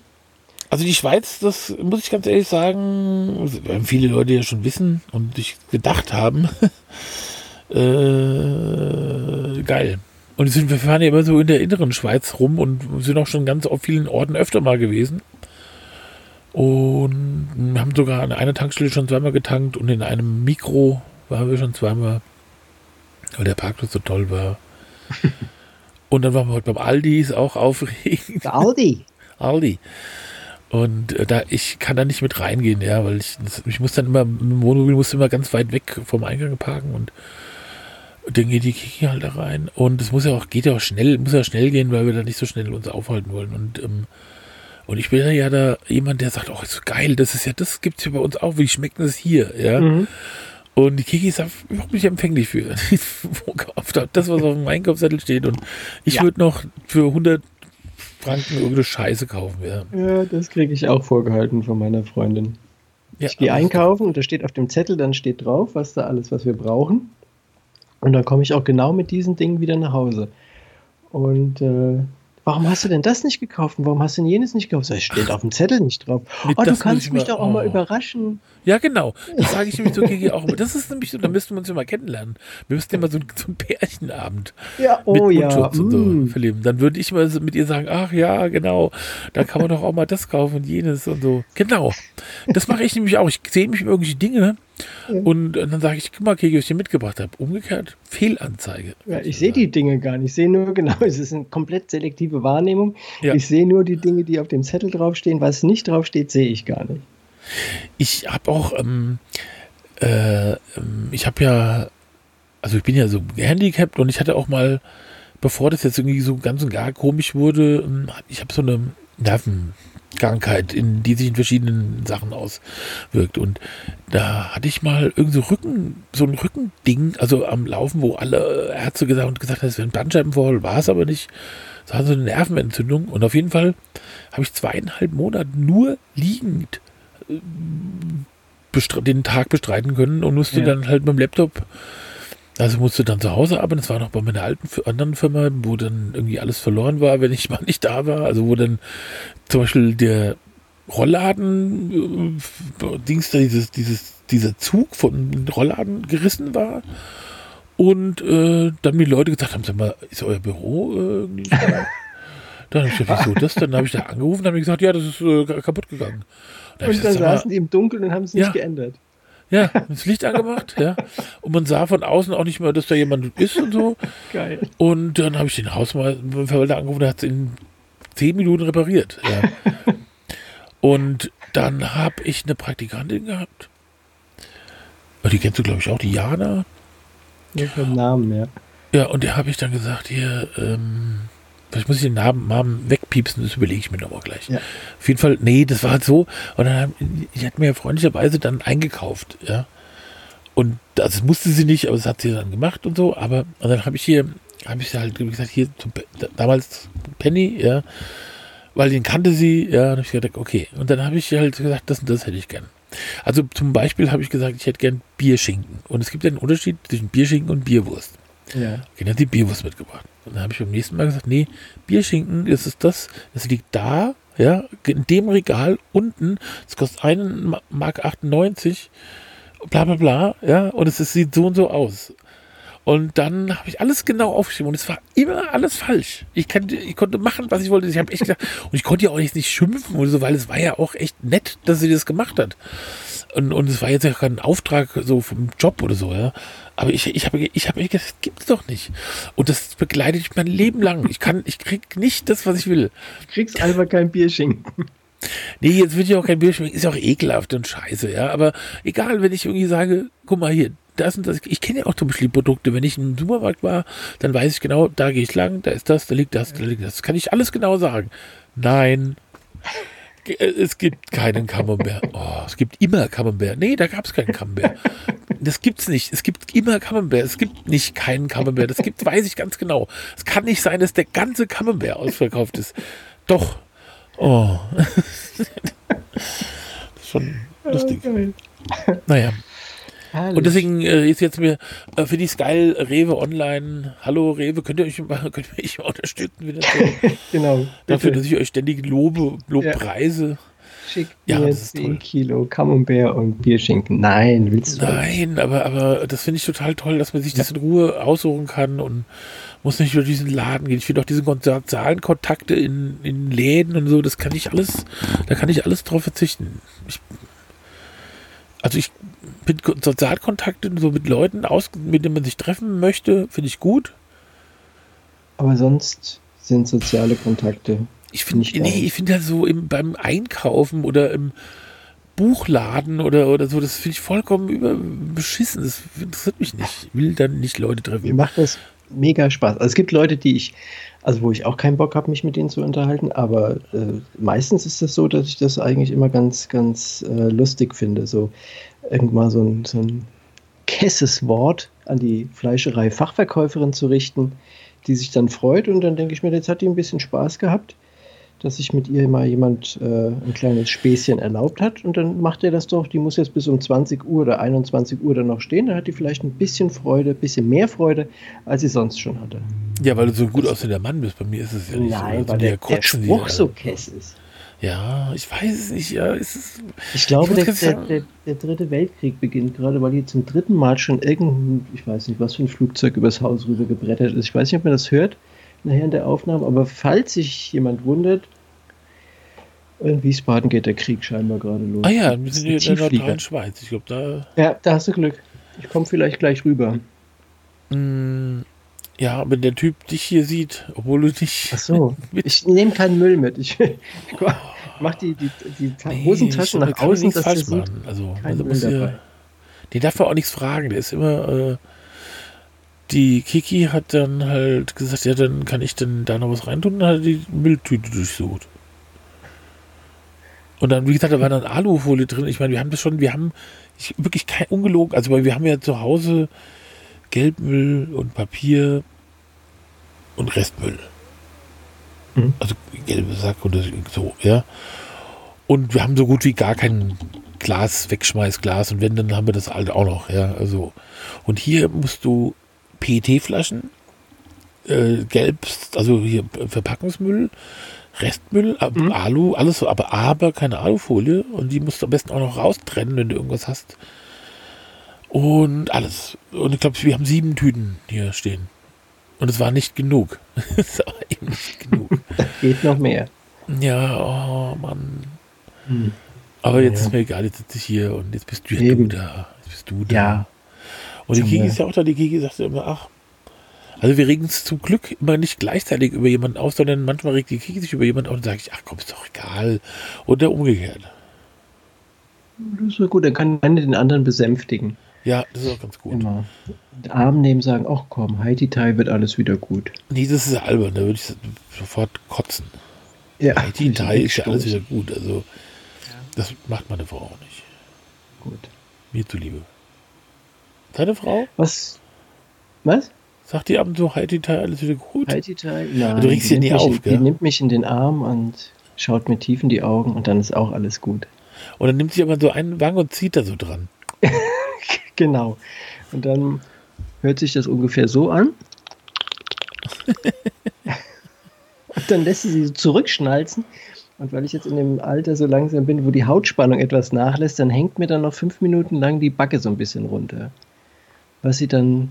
Also die Schweiz, das muss ich ganz ehrlich sagen, werden viele Leute ja schon wissen und sich gedacht haben. äh, geil. Und wir fahren ja immer so in der inneren Schweiz rum und sind auch schon ganz auf vielen Orten öfter mal gewesen. Und haben sogar an einer Tankstelle schon zweimal getankt und in einem Mikro waren wir schon zweimal, weil der Parkplatz so toll war. und dann waren wir heute beim Aldi, ist auch aufregend. Aldi? Aldi. Und äh, da, ich kann da nicht mit reingehen, ja, weil ich, ich muss dann immer, im Wohnmobil muss immer ganz weit weg vom Eingang parken und, dann geht die Kiki halt da rein. Und es muss ja auch, geht ja auch schnell, muss ja schnell gehen, weil wir da nicht so schnell uns aufhalten wollen. Und ähm, und ich bin ja da jemand, der sagt, oh, ist so geil, das ist ja, das gibt es ja bei uns auch, wie schmeckt das hier, ja. Mhm. Und die Kiki ist überhaupt nicht empfänglich für das, was auf dem Einkaufszettel steht. Und ich ja. würde noch für 100 Franken irgendeine Scheiße kaufen. Ja, ja das kriege ich auch vorgehalten von meiner Freundin. Ja, ich gehe einkaufen und da steht auf dem Zettel, dann steht drauf, was da alles, was wir brauchen. Und dann komme ich auch genau mit diesen Dingen wieder nach Hause. Und äh, warum hast du denn das nicht gekauft und warum hast du denn jenes nicht gekauft? Das steht auf dem Zettel nicht drauf. Oh, du kannst mich doch auch oh. mal überraschen. Ja, genau. Das sage ich nämlich so Kiki auch immer. Das ist nämlich so, da müssten wir uns ja mal kennenlernen. Wir müssten ja mal so, so einen Pärchenabend ja, oh, mit ja. und so mm. verleben. Dann würde ich mal so mit ihr sagen, ach ja, genau, da kann man doch auch mal das kaufen und jenes und so. Genau. Das mache ich nämlich auch. Ich sehe mich irgendwelche Dinge und dann sage ich, guck mal, Kiki, was ich dir mitgebracht habe. Umgekehrt, Fehlanzeige. Ja, ich sehe die Dinge gar nicht. Ich sehe nur, genau, es ist eine komplett selektive Wahrnehmung. Ja. Ich sehe nur die Dinge, die auf dem Zettel draufstehen. Was nicht draufsteht, sehe ich gar nicht. Ich habe auch, ähm, äh, ähm, ich habe ja also ich bin ja so gehandicapt und ich hatte auch mal, bevor das jetzt irgendwie so ganz und gar komisch wurde, ähm, ich habe so eine Nervenkrankheit, in die sich in verschiedenen Sachen auswirkt. Und da hatte ich mal irgendwie so Rücken, so ein Rückending, also am Laufen, wo alle Ärzte gesagt und gesagt haben, es wäre ein Bandscheibenvorfall, war es aber nicht. Es war so eine Nervenentzündung. Und auf jeden Fall habe ich zweieinhalb Monate nur liegend äh, den Tag bestreiten können und musste ja. dann halt mit dem Laptop also musste dann zu Hause arbeiten. Das war noch bei meiner alten anderen Firma, wo dann irgendwie alles verloren war, wenn ich mal nicht da war. Also wo dann zum Beispiel der Rollladen, äh, Dings, dieses, dieses, dieser Zug von Rollladen gerissen war. Und äh, dann mir Leute gesagt haben, sag mal, ist euer Büro äh, irgendwie Dann habe ich gesagt, wieso das? Dann habe ich da angerufen und habe gesagt, ja, das ist äh, kaputt gegangen. Dann und dann gesagt, saßen die im Dunkeln und haben es nicht ja, geändert. Ja, das Licht angemacht, ja. Und man sah von außen auch nicht mehr, dass da jemand ist und so. Geil. Und dann habe ich den Hausverwalter angerufen, der hat es in zehn Minuten repariert. Ja. und dann habe ich eine Praktikantin gehabt. Die kennst du, glaube ich, auch, die Jana. Ja, vom Namen, ja. Ja, und der habe ich dann gesagt, hier, ähm, Vielleicht muss ich den Namen, Namen wegpiepsen, das überlege ich mir nochmal gleich. Ja. Auf jeden Fall, nee, das war halt so. Und dann, ich hatte mir freundlicherweise dann eingekauft, ja. Und das musste sie nicht, aber das hat sie dann gemacht und so. Aber und dann habe ich hier, habe ich halt gesagt, hier zum, damals Penny, ja, weil den kannte sie, ja, und habe ich gedacht, okay. Und dann habe ich halt gesagt, das und das hätte ich gern. Also zum Beispiel habe ich gesagt, ich hätte gern Bierschinken. Und es gibt ja einen Unterschied zwischen Bierschinken und Bierwurst. Ja. Okay, dann hat sie Bierwurst mitgebracht. Und dann habe ich beim nächsten Mal gesagt, nee, Bierschinken ist es das, es liegt da, ja, in dem Regal unten, es kostet 1 Mark 98, bla bla bla, ja, und es ist, sieht so und so aus. Und dann habe ich alles genau aufgeschrieben und es war immer alles falsch. Ich, kann, ich konnte machen, was ich wollte. Ich habe echt gesagt, und ich konnte ja auch nicht schimpfen oder so, weil es war ja auch echt nett, dass sie das gemacht hat. Und, und es war jetzt ja kein Auftrag so vom Job oder so, ja. Aber ich, ich habe ich hab gedacht, das gibt's doch nicht. Und das begleitet mich mein Leben lang. Ich kann, ich krieg nicht das, was ich will. Du kriegst einfach kein Bierschinken. Nee, jetzt will ich auch kein Bierschinken. Ist ja auch ekelhaft und scheiße, ja. Aber egal, wenn ich irgendwie sage, guck mal hier, das und das. Ich kenne ja auch zum Beispiel Produkte. Wenn ich im Supermarkt war, dann weiß ich genau, da gehe ich lang, da ist das, da liegt das, da liegt das. das kann ich alles genau sagen. Nein, es gibt keinen Camembert. Oh, es gibt immer Camembert. Nee, da gab es keinen Camembert. Das gibt's nicht. Es gibt immer Camembert. Es gibt nicht keinen Camembert. Das gibt, weiß ich ganz genau. Es kann nicht sein, dass der ganze Camembert ausverkauft ist. Doch. Oh. das ist schon lustig. Naja. Herrlich. Und deswegen äh, ist jetzt mir äh, für die Sky Rewe online. Hallo Rewe, könnt ihr euch mal, könnt ihr mich mal unterstützen wieder so? genau. Dafür, dass ich euch ständig lobe, lobpreise. Ja. Schick ja, mir 10 Kilo Camembert und Bierschinken. Nein, willst du Nein, aber, aber das finde ich total toll, dass man sich das in Ruhe aussuchen kann und muss nicht über diesen Laden gehen. Ich finde auch diese sozialen Kontakte in, in Läden und so, das kann ich alles, da kann ich alles drauf verzichten. Ich, also ich bin Sozialkontakte so mit Leuten aus, mit denen man sich treffen möchte, finde ich gut. Aber sonst sind soziale Kontakte. Ich finde, nee, ich finde halt so im, beim Einkaufen oder im Buchladen oder, oder so, das finde ich vollkommen über, beschissen. Das interessiert mich nicht. Ich will dann nicht Leute treffen. Mir macht das mega Spaß. Also es gibt Leute, die ich, also wo ich auch keinen Bock habe, mich mit denen zu unterhalten, aber äh, meistens ist es das so, dass ich das eigentlich immer ganz, ganz äh, lustig finde. So, irgendwann so ein, so ein kesses Wort an die Fleischerei-Fachverkäuferin zu richten, die sich dann freut und dann denke ich mir, jetzt hat die ein bisschen Spaß gehabt, dass sich mit ihr mal jemand äh, ein kleines Späßchen erlaubt hat und dann macht er das doch, die muss jetzt bis um 20 Uhr oder 21 Uhr dann noch stehen, dann hat die vielleicht ein bisschen Freude, ein bisschen mehr Freude, als sie sonst schon hatte. Ja, weil du so gut aussehender Mann bist, bei mir ist es ja nicht Nein, so. weil der, der Spruch so kess ist. Ja, ich weiß es nicht. Ja, es ich glaube, ich der, der, der, dritte Weltkrieg beginnt gerade, weil hier zum dritten Mal schon irgendein, ich weiß nicht, was für ein Flugzeug übers Haus rüber gebrettert ist. Ich weiß nicht, ob man das hört nachher in der Aufnahme, aber falls sich jemand wundert, in Wiesbaden geht der Krieg scheinbar gerade los. Ah ja, wir sind hier in der neutralen Schweiz. Ich glaube, da. Ja, da hast du Glück. Ich komme vielleicht gleich rüber. Mm, ja, wenn der Typ dich hier sieht, obwohl du dich. Ach so, ich nehme keinen Müll mit. Ich mach die, die, die nee, Hosentaschen nach außen, dass falsch machen. Also, also muss hier, den darf man auch nichts fragen. Der ist immer. Äh, die Kiki hat dann halt gesagt, ja, dann kann ich denn da noch was reintun. Und dann hat er die Mülltüte durchsucht. Und dann, wie gesagt, da war dann Alufolie drin. Ich meine, wir haben das schon, wir haben ich, wirklich kein ungelogen, also weil wir haben ja zu Hause Gelbmüll und Papier und Restmüll. Mhm. Also gelbe Sack und so, ja. Und wir haben so gut wie gar kein Glas, Wegschmeißglas und wenn, dann haben wir das halt auch noch, ja. Also, und hier musst du PET-Flaschen, äh, gelb, also hier Verpackungsmüll, Restmüll, mhm. Alu, alles so, aber, aber keine Alufolie und die musst du am besten auch noch raustrennen, wenn du irgendwas hast. Und alles. Und ich glaube, wir haben sieben Tüten hier stehen. Und es war nicht genug. es war eben nicht genug. Da geht noch mehr. Ja, oh Mann. Hm. Aber jetzt ja. ist mir egal, jetzt sitze ich hier und jetzt bist du ja du da. Jetzt bist du da. Ja. Und die Kiki ist ja auch da, die Kiki sagt immer, ach, also wir regen uns zum Glück immer nicht gleichzeitig über jemanden auf, sondern manchmal regt die Kiki sich über jemanden auf und sage ich, ach komm, ist doch egal. Oder umgekehrt. Das ist ja gut, dann kann einer den anderen besänftigen. Ja, das ist auch ganz gut. Immer. Arm nehmen, sagen, ach komm, Heidi Tai wird alles wieder gut. Nee, das ist albern, da würde ich sofort kotzen. Ja, Heidi Tai ist ja alles wieder gut, also ja. das macht meine Frau auch nicht. Gut. Mir zuliebe. Deine Frau? Was? Was? Sagt die ab und zu Heidi Tai alles wieder gut? Heidi Tai? Nein. Du regst sie nie auf, in, gell? Die nimmt mich in den Arm und schaut mir tief in die Augen und dann ist auch alles gut. Und dann nimmt sie aber so einen Wang und zieht da so dran. Genau. Und dann hört sich das ungefähr so an. und dann lässt sie sie so zurückschnalzen. Und weil ich jetzt in dem Alter so langsam bin, wo die Hautspannung etwas nachlässt, dann hängt mir dann noch fünf Minuten lang die Backe so ein bisschen runter. Was sie dann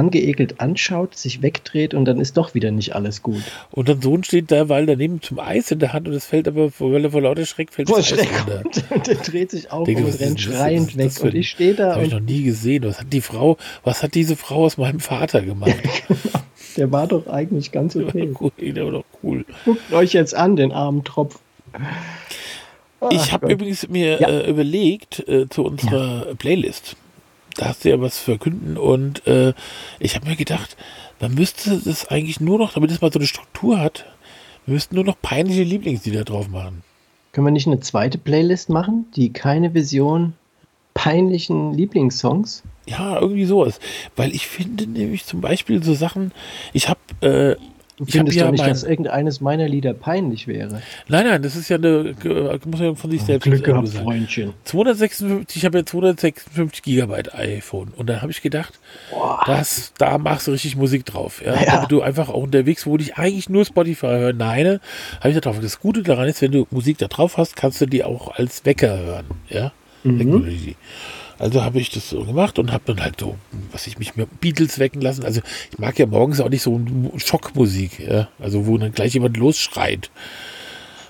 angeekelt anschaut, sich wegdreht und dann ist doch wieder nicht alles gut. Und dein Sohn steht da, weil daneben zum Eis in der Hand und es fällt aber, weil er vor lauter Schreck fällt vor das Schreck. Und der dreht sich auf Denke, und rennt schreiend weg. und ich stehe da. Habe ich noch nie gesehen. Was hat die Frau, was hat diese Frau aus meinem Vater gemacht? der war doch eigentlich ganz okay. Der war, cool, der war doch cool. Guckt euch jetzt an, den armen Tropf. ich habe übrigens mir ja. äh, überlegt äh, zu unserer ja. Playlist da hast du ja was verkünden und äh, ich habe mir gedacht, man müsste das eigentlich nur noch, damit es mal so eine Struktur hat, wir müssten nur noch peinliche Lieblingslieder drauf machen. Können wir nicht eine zweite Playlist machen, die keine Vision peinlichen Lieblingssongs? Ja, irgendwie sowas. Weil ich finde nämlich zum Beispiel so Sachen, ich habe äh, Du findest ja doch nicht, dass irgendeines meiner Lieder peinlich wäre. Nein, nein, das ist ja eine, muss ja von sich selbst Glück gehabt, sein. Freundchen. 256, ich habe ja 256 Gigabyte iPhone und da habe ich gedacht, das, da machst du richtig Musik drauf. Ja? ja. du einfach auch unterwegs, wo ich eigentlich nur Spotify höre, nein, habe ich da drauf. Das Gute daran ist, wenn du Musik da drauf hast, kannst du die auch als Wecker hören. Ja, mhm. Also habe ich das so gemacht und habe dann halt so, was ich mich mit Beatles wecken lassen. Also ich mag ja morgens auch nicht so Schockmusik, ja? also wo dann gleich jemand losschreit.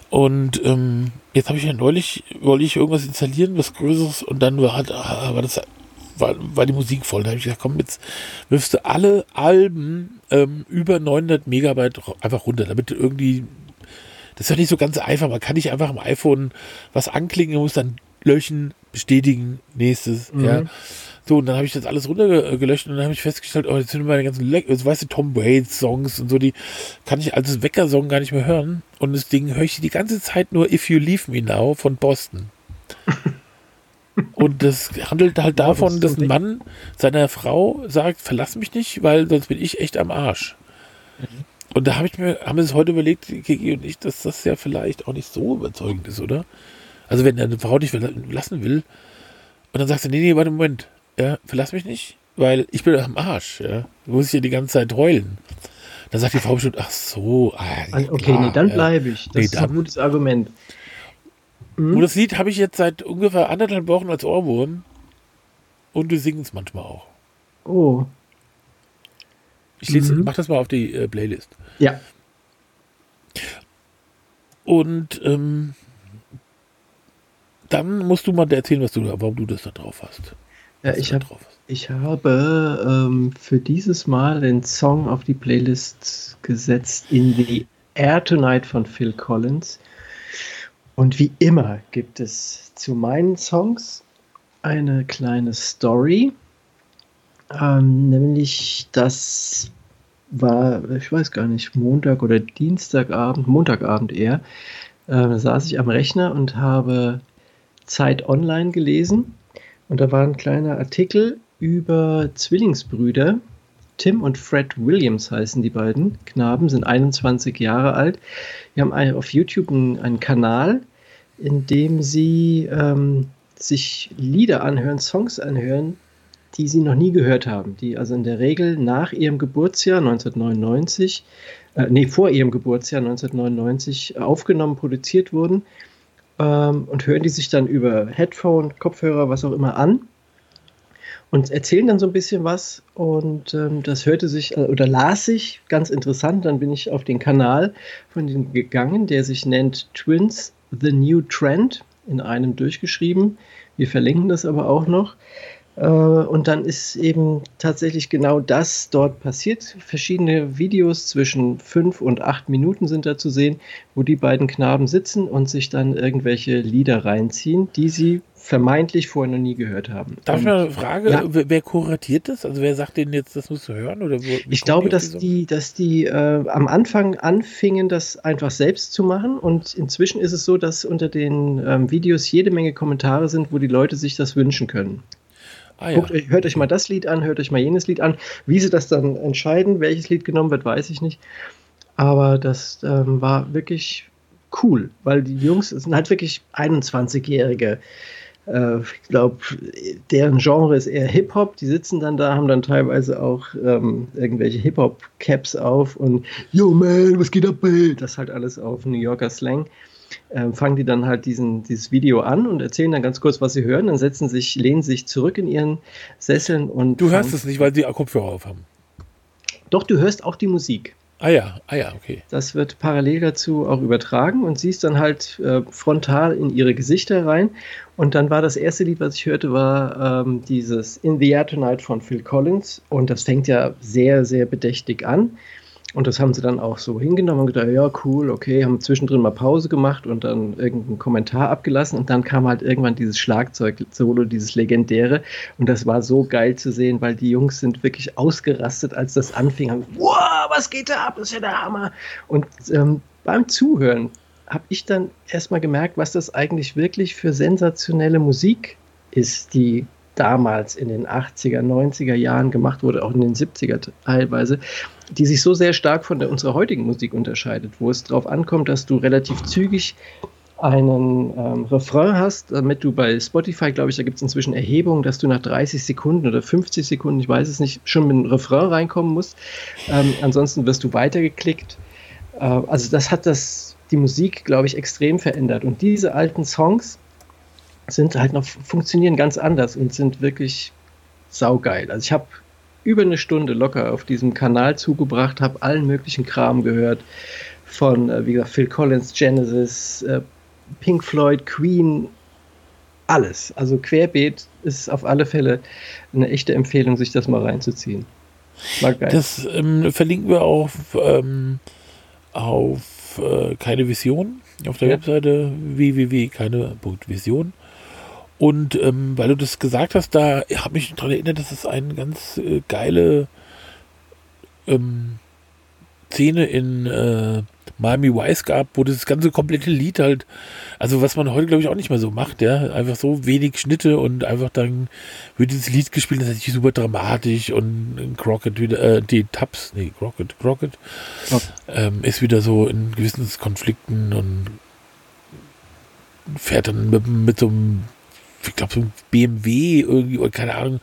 Und ähm, jetzt habe ich ja neulich, wollte ich irgendwas installieren, was Größeres, und dann war, ah, war das war, war die Musik voll. Da habe ich gesagt, komm, jetzt wirfst du alle Alben ähm, über 900 Megabyte einfach runter, damit irgendwie das ist ja nicht so ganz einfach. Man kann nicht einfach am iPhone was anklicken und muss dann löschen, bestätigen, nächstes, mhm. ja. So, und dann habe ich das alles runtergelöscht und dann habe ich festgestellt, oh, jetzt sind meine ganzen, Le also, weißt du, Tom Waits Songs und so, die kann ich als Wecker-Song gar nicht mehr hören. Und das Ding höre ich die ganze Zeit nur If You Leave Me Now von Boston. und das handelt halt davon, ja, das dass ein Mann seiner Frau sagt, verlass mich nicht, weil sonst bin ich echt am Arsch. Mhm. Und da habe ich mir, haben wir es heute überlegt, Kiki und ich, dass das ja vielleicht auch nicht so überzeugend ist, oder? Also wenn eine Frau dich verlassen will und dann sagst du, nee, nee, warte, Moment, ja, verlass mich nicht, weil ich bin am Arsch, ja. Du musst ja die ganze Zeit heulen. Dann sagt die Frau bestimmt, ach so, ah, okay, klar, nee, dann bleibe ich. Das nee, ist ein gutes Argument. Mhm. Und das Lied habe ich jetzt seit ungefähr anderthalb Wochen als Ohrwurm und du singst es manchmal auch. Oh. Ich lese, mhm. mach das mal auf die äh, Playlist. Ja. Und ähm, dann musst du mal erzählen, was du, warum du das da drauf hast. Ja, ich, hab, ich habe ähm, für dieses Mal den Song auf die Playlist gesetzt in the Air Tonight von Phil Collins. Und wie immer gibt es zu meinen Songs eine kleine Story. Ähm, nämlich das war, ich weiß gar nicht, Montag oder Dienstagabend, Montagabend eher, äh, da saß ich am Rechner und habe Zeit Online gelesen und da war ein kleiner Artikel über Zwillingsbrüder. Tim und Fred Williams heißen die beiden Knaben, sind 21 Jahre alt. Die haben auf YouTube einen, Kanal, in dem sie ähm, sich Lieder anhören, Songs anhören, die sie noch nie gehört haben, die also in der Regel nach ihrem Geburtsjahr 1999, äh, nee, vor ihrem Geburtsjahr 1999 aufgenommen, produziert wurden ähm, und hören die sich dann über Headphone, Kopfhörer, was auch immer an und erzählen dann so ein bisschen was und ähm, das hörte sich äh, oder las sich ganz interessant. Dann bin ich auf den Kanal von denen gegangen, der sich nennt Twins The New Trend in einem durchgeschrieben. Wir verlinken das aber auch noch. Äh, und dann ist eben tatsächlich genau das dort passiert. Verschiedene Videos zwischen fünf und acht Minuten sind da zu sehen, wo die beiden Knaben sitzen und sich dann irgendwelche Lieder reinziehen, die sie vermeintlich vorher noch nie gehört haben. Darf ich mal eine Frage, ja. wer kuratiert das? Also wer sagt denen jetzt, das musst du hören? Oder wo, ich glaube, dass, die, dass die äh, am Anfang anfingen, das einfach selbst zu machen und inzwischen ist es so, dass unter den ähm, Videos jede Menge Kommentare sind, wo die Leute sich das wünschen können. Ah, ja. Guckt, hört euch mal das Lied an, hört euch mal jenes Lied an. Wie sie das dann entscheiden, welches Lied genommen wird, weiß ich nicht. Aber das ähm, war wirklich cool, weil die Jungs sind halt wirklich 21-Jährige äh, ich glaube, deren Genre ist eher Hip-Hop. Die sitzen dann da, haben dann teilweise auch ähm, irgendwelche Hip-Hop-Caps auf und Yo man, was geht ab, ey? Das halt alles auf New Yorker Slang. Ähm, fangen die dann halt diesen, dieses Video an und erzählen dann ganz kurz, was sie hören. Dann setzen sich, lehnen sich zurück in ihren Sesseln und. Du hörst es nicht, weil sie Kopfhörer auf haben. Doch, du hörst auch die Musik. Ah ja, ah ja, okay. Das wird parallel dazu auch übertragen und siehst dann halt äh, frontal in ihre Gesichter rein. Und dann war das erste Lied, was ich hörte, war ähm, dieses In the Air Tonight von Phil Collins. Und das fängt ja sehr, sehr bedächtig an. Und das haben sie dann auch so hingenommen und gedacht, ja, cool, okay, haben zwischendrin mal Pause gemacht und dann irgendeinen Kommentar abgelassen und dann kam halt irgendwann dieses Schlagzeug-Solo, dieses legendäre und das war so geil zu sehen, weil die Jungs sind wirklich ausgerastet, als das anfing. Haben, wow, was geht da ab? Das ist ja der Hammer. Und ähm, beim Zuhören habe ich dann erstmal gemerkt, was das eigentlich wirklich für sensationelle Musik ist, die damals in den 80er, 90er Jahren gemacht wurde, auch in den 70er teilweise, die sich so sehr stark von der, unserer heutigen Musik unterscheidet, wo es darauf ankommt, dass du relativ zügig einen ähm, Refrain hast, damit du bei Spotify, glaube ich, da gibt es inzwischen Erhebungen, dass du nach 30 Sekunden oder 50 Sekunden, ich weiß es nicht, schon mit einem Refrain reinkommen musst. Ähm, ansonsten wirst du weitergeklickt. Äh, also das hat das, die Musik, glaube ich, extrem verändert. Und diese alten Songs, sind halt noch, funktionieren ganz anders und sind wirklich saugeil. Also ich habe über eine Stunde locker auf diesem Kanal zugebracht, habe allen möglichen Kram gehört. Von, äh, wie gesagt, Phil Collins, Genesis, äh, Pink Floyd, Queen, alles. Also Querbeet ist auf alle Fälle eine echte Empfehlung, sich das mal reinzuziehen. War geil. Das ähm, verlinken wir auf, ähm, auf äh, keine Vision auf der ja. Webseite www.keine.vision. Und ähm, weil du das gesagt hast, da habe ich mich daran erinnert, dass es eine ganz äh, geile ähm, Szene in äh, Miami Vice gab, wo das ganze komplette Lied halt, also was man heute glaube ich auch nicht mehr so macht, ja, einfach so wenig Schnitte und einfach dann wird dieses Lied gespielt, das ist natürlich super dramatisch und Crockett wieder, äh, die Tabs, nee, Crockett, Crockett, oh. ähm, ist wieder so in gewissen Konflikten und fährt dann mit, mit so einem ich glaube, so ein BMW irgendwie, oder keine Ahnung,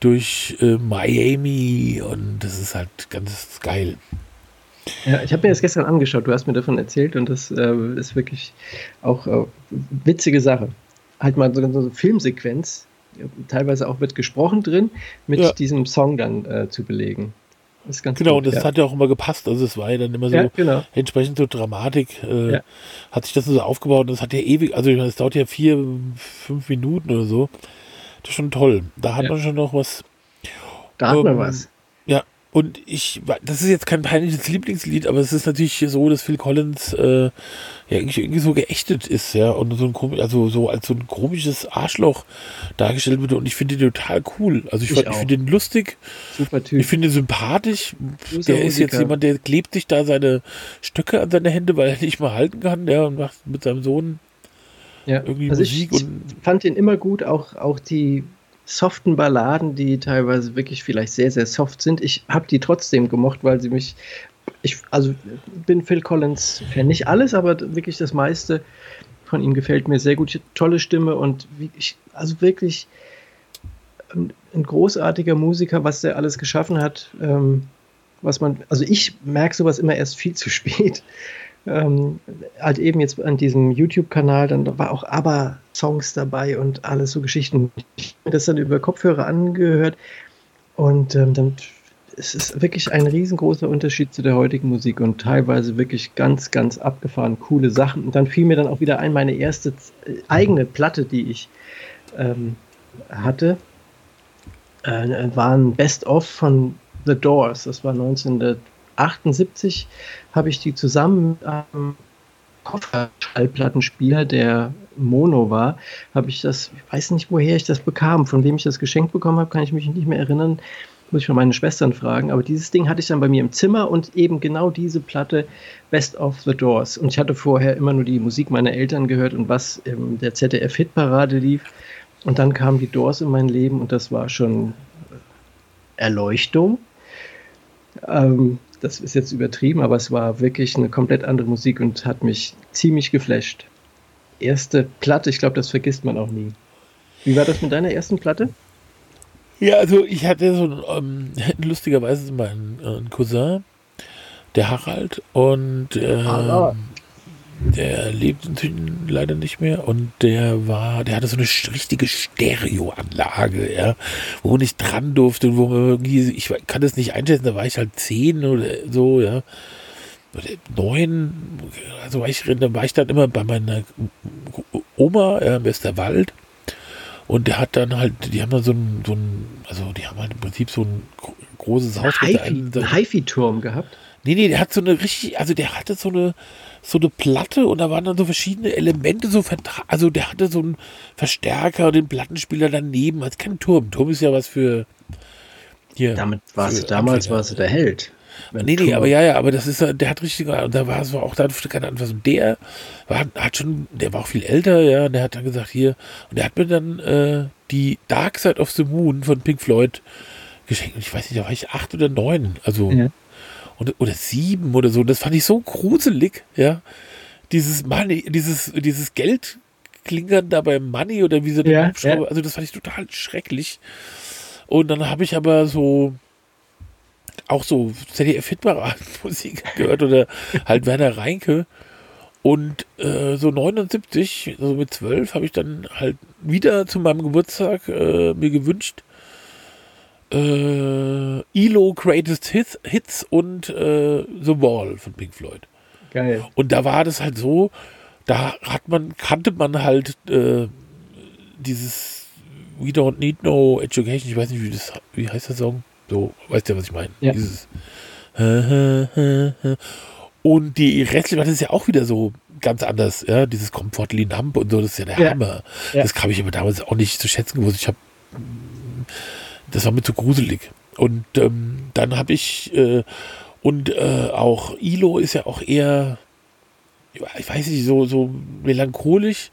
durch äh, Miami und das ist halt ganz geil. Ja, ich habe mir das gestern angeschaut, du hast mir davon erzählt und das äh, ist wirklich auch äh, witzige Sache. Halt mal so eine Filmsequenz, teilweise auch mit gesprochen drin, mit ja. diesem Song dann äh, zu belegen genau, gut, und das ja. hat ja auch immer gepasst. Also es war ja dann immer so ja, genau. entsprechend so Dramatik. Äh, ja. Hat sich das so aufgebaut und das hat ja ewig, also es dauert ja vier, fünf Minuten oder so. Das ist schon toll. Da hat man schon noch was. Da hat ähm, man was. Und ich, das ist jetzt kein peinliches Lieblingslied, aber es ist natürlich so, dass Phil Collins äh, ja irgendwie, so geächtet ist, ja, und so ein also so als so ein komisches Arschloch dargestellt wird. Und ich finde den total cool. Also ich, ich, ich finde den lustig. Super Typ. Ich finde ihn sympathisch. Super der ist jetzt jemand, der klebt sich da seine Stöcke an seine Hände, weil er nicht mal halten kann, ja, und macht mit seinem Sohn ja. irgendwie also Musik. Ich und fand ihn immer gut, auch, auch die soften Balladen, die teilweise wirklich vielleicht sehr, sehr soft sind. Ich habe die trotzdem gemocht, weil sie mich. Ich, also bin Phil Collins Fan. Nicht alles, aber wirklich das meiste von ihm gefällt mir sehr gut. Tolle Stimme und wie, ich, also wirklich ein, großartiger Musiker, was der alles geschaffen hat. Ähm, was man, also ich merke sowas immer erst viel zu spät ähm, halt eben jetzt an diesem YouTube-Kanal, dann war auch ABBA-Songs dabei und alles so Geschichten. Ich habe mir das dann über Kopfhörer angehört und ähm, dann es ist wirklich ein riesengroßer Unterschied zu der heutigen Musik und teilweise wirklich ganz, ganz abgefahren, coole Sachen. Und dann fiel mir dann auch wieder ein, meine erste äh, eigene Platte, die ich ähm, hatte, äh, war ein Best-of von The Doors. Das war 1900 78 habe ich die zusammen mit einem Kofferschallplattenspieler, der Mono war, habe ich das, ich weiß nicht, woher ich das bekam, von wem ich das geschenkt bekommen habe, kann ich mich nicht mehr erinnern. Muss ich mal meine Schwestern fragen. Aber dieses Ding hatte ich dann bei mir im Zimmer und eben genau diese Platte Best of the Doors. Und ich hatte vorher immer nur die Musik meiner Eltern gehört und was in der ZDF-Hitparade lief. Und dann kamen die Doors in mein Leben und das war schon Erleuchtung. Ähm, das ist jetzt übertrieben, aber es war wirklich eine komplett andere Musik und hat mich ziemlich geflasht. Erste Platte, ich glaube, das vergisst man auch nie. Wie war das mit deiner ersten Platte? Ja, also ich hatte so ähm, lustigerweise meinen äh, Cousin, der Harald, und ah, der lebt inzwischen leider nicht mehr und der war, der hatte so eine richtige Stereoanlage, ja, wo ich dran durfte und wo man irgendwie, ich kann das nicht einschätzen, da war ich halt zehn oder so, ja, oder neun, also war ich, da war ich dann immer bei meiner Oma ja, im Westerwald und der hat dann halt, die haben dann so ein, so ein also die haben halt im Prinzip so ein großes Haus. Ein HiFi-Turm gehabt? Nee, nee, der hat so eine richtig, also der hatte so eine, so eine Platte und da waren dann so verschiedene Elemente, so also der hatte so einen Verstärker und den Plattenspieler daneben, als kein Turm. Turm ist ja was für hier. Damit warst du damals warst du der Held. Nee, nee, aber ja, ja, aber das ist, der hat richtig, und da war es auch, da hatte keine Ahnung, was. Und der war, hat schon, der war auch viel älter, ja, und der hat dann gesagt, hier, und der hat mir dann äh, die Dark Side of the Moon von Pink Floyd geschenkt. Und ich weiß nicht, da war ich acht oder neun, also. Ja oder, oder sieben oder so. Das fand ich so gruselig, ja. Dieses Money, dieses, dieses Geld klingern da beim Money oder wie so ja, ja. Also das fand ich total schrecklich. Und dann habe ich aber so auch so ZDF Hitparade Musik gehört oder halt Werner Reinke. Und äh, so 79, so mit 12, habe ich dann halt wieder zu meinem Geburtstag äh, mir gewünscht, äh, ELO Greatest Hits, Hits und äh, The Wall von Pink Floyd. Geil. Und da war das halt so, da hat man, kannte man halt äh, dieses We Don't Need No Education, ich weiß nicht, wie das, wie heißt der Song? So, weißt du, was ich meine? Ja. Dieses und die restliche das ist ja auch wieder so ganz anders, ja, dieses Comfortly Numb und so, das ist ja der ja. Hammer. Ja. Das habe ich aber damals auch nicht zu schätzen gewusst. Ich habe das war mir zu gruselig. Und ähm, dann habe ich, äh, und äh, auch Ilo ist ja auch eher, ich weiß nicht, so, so melancholisch.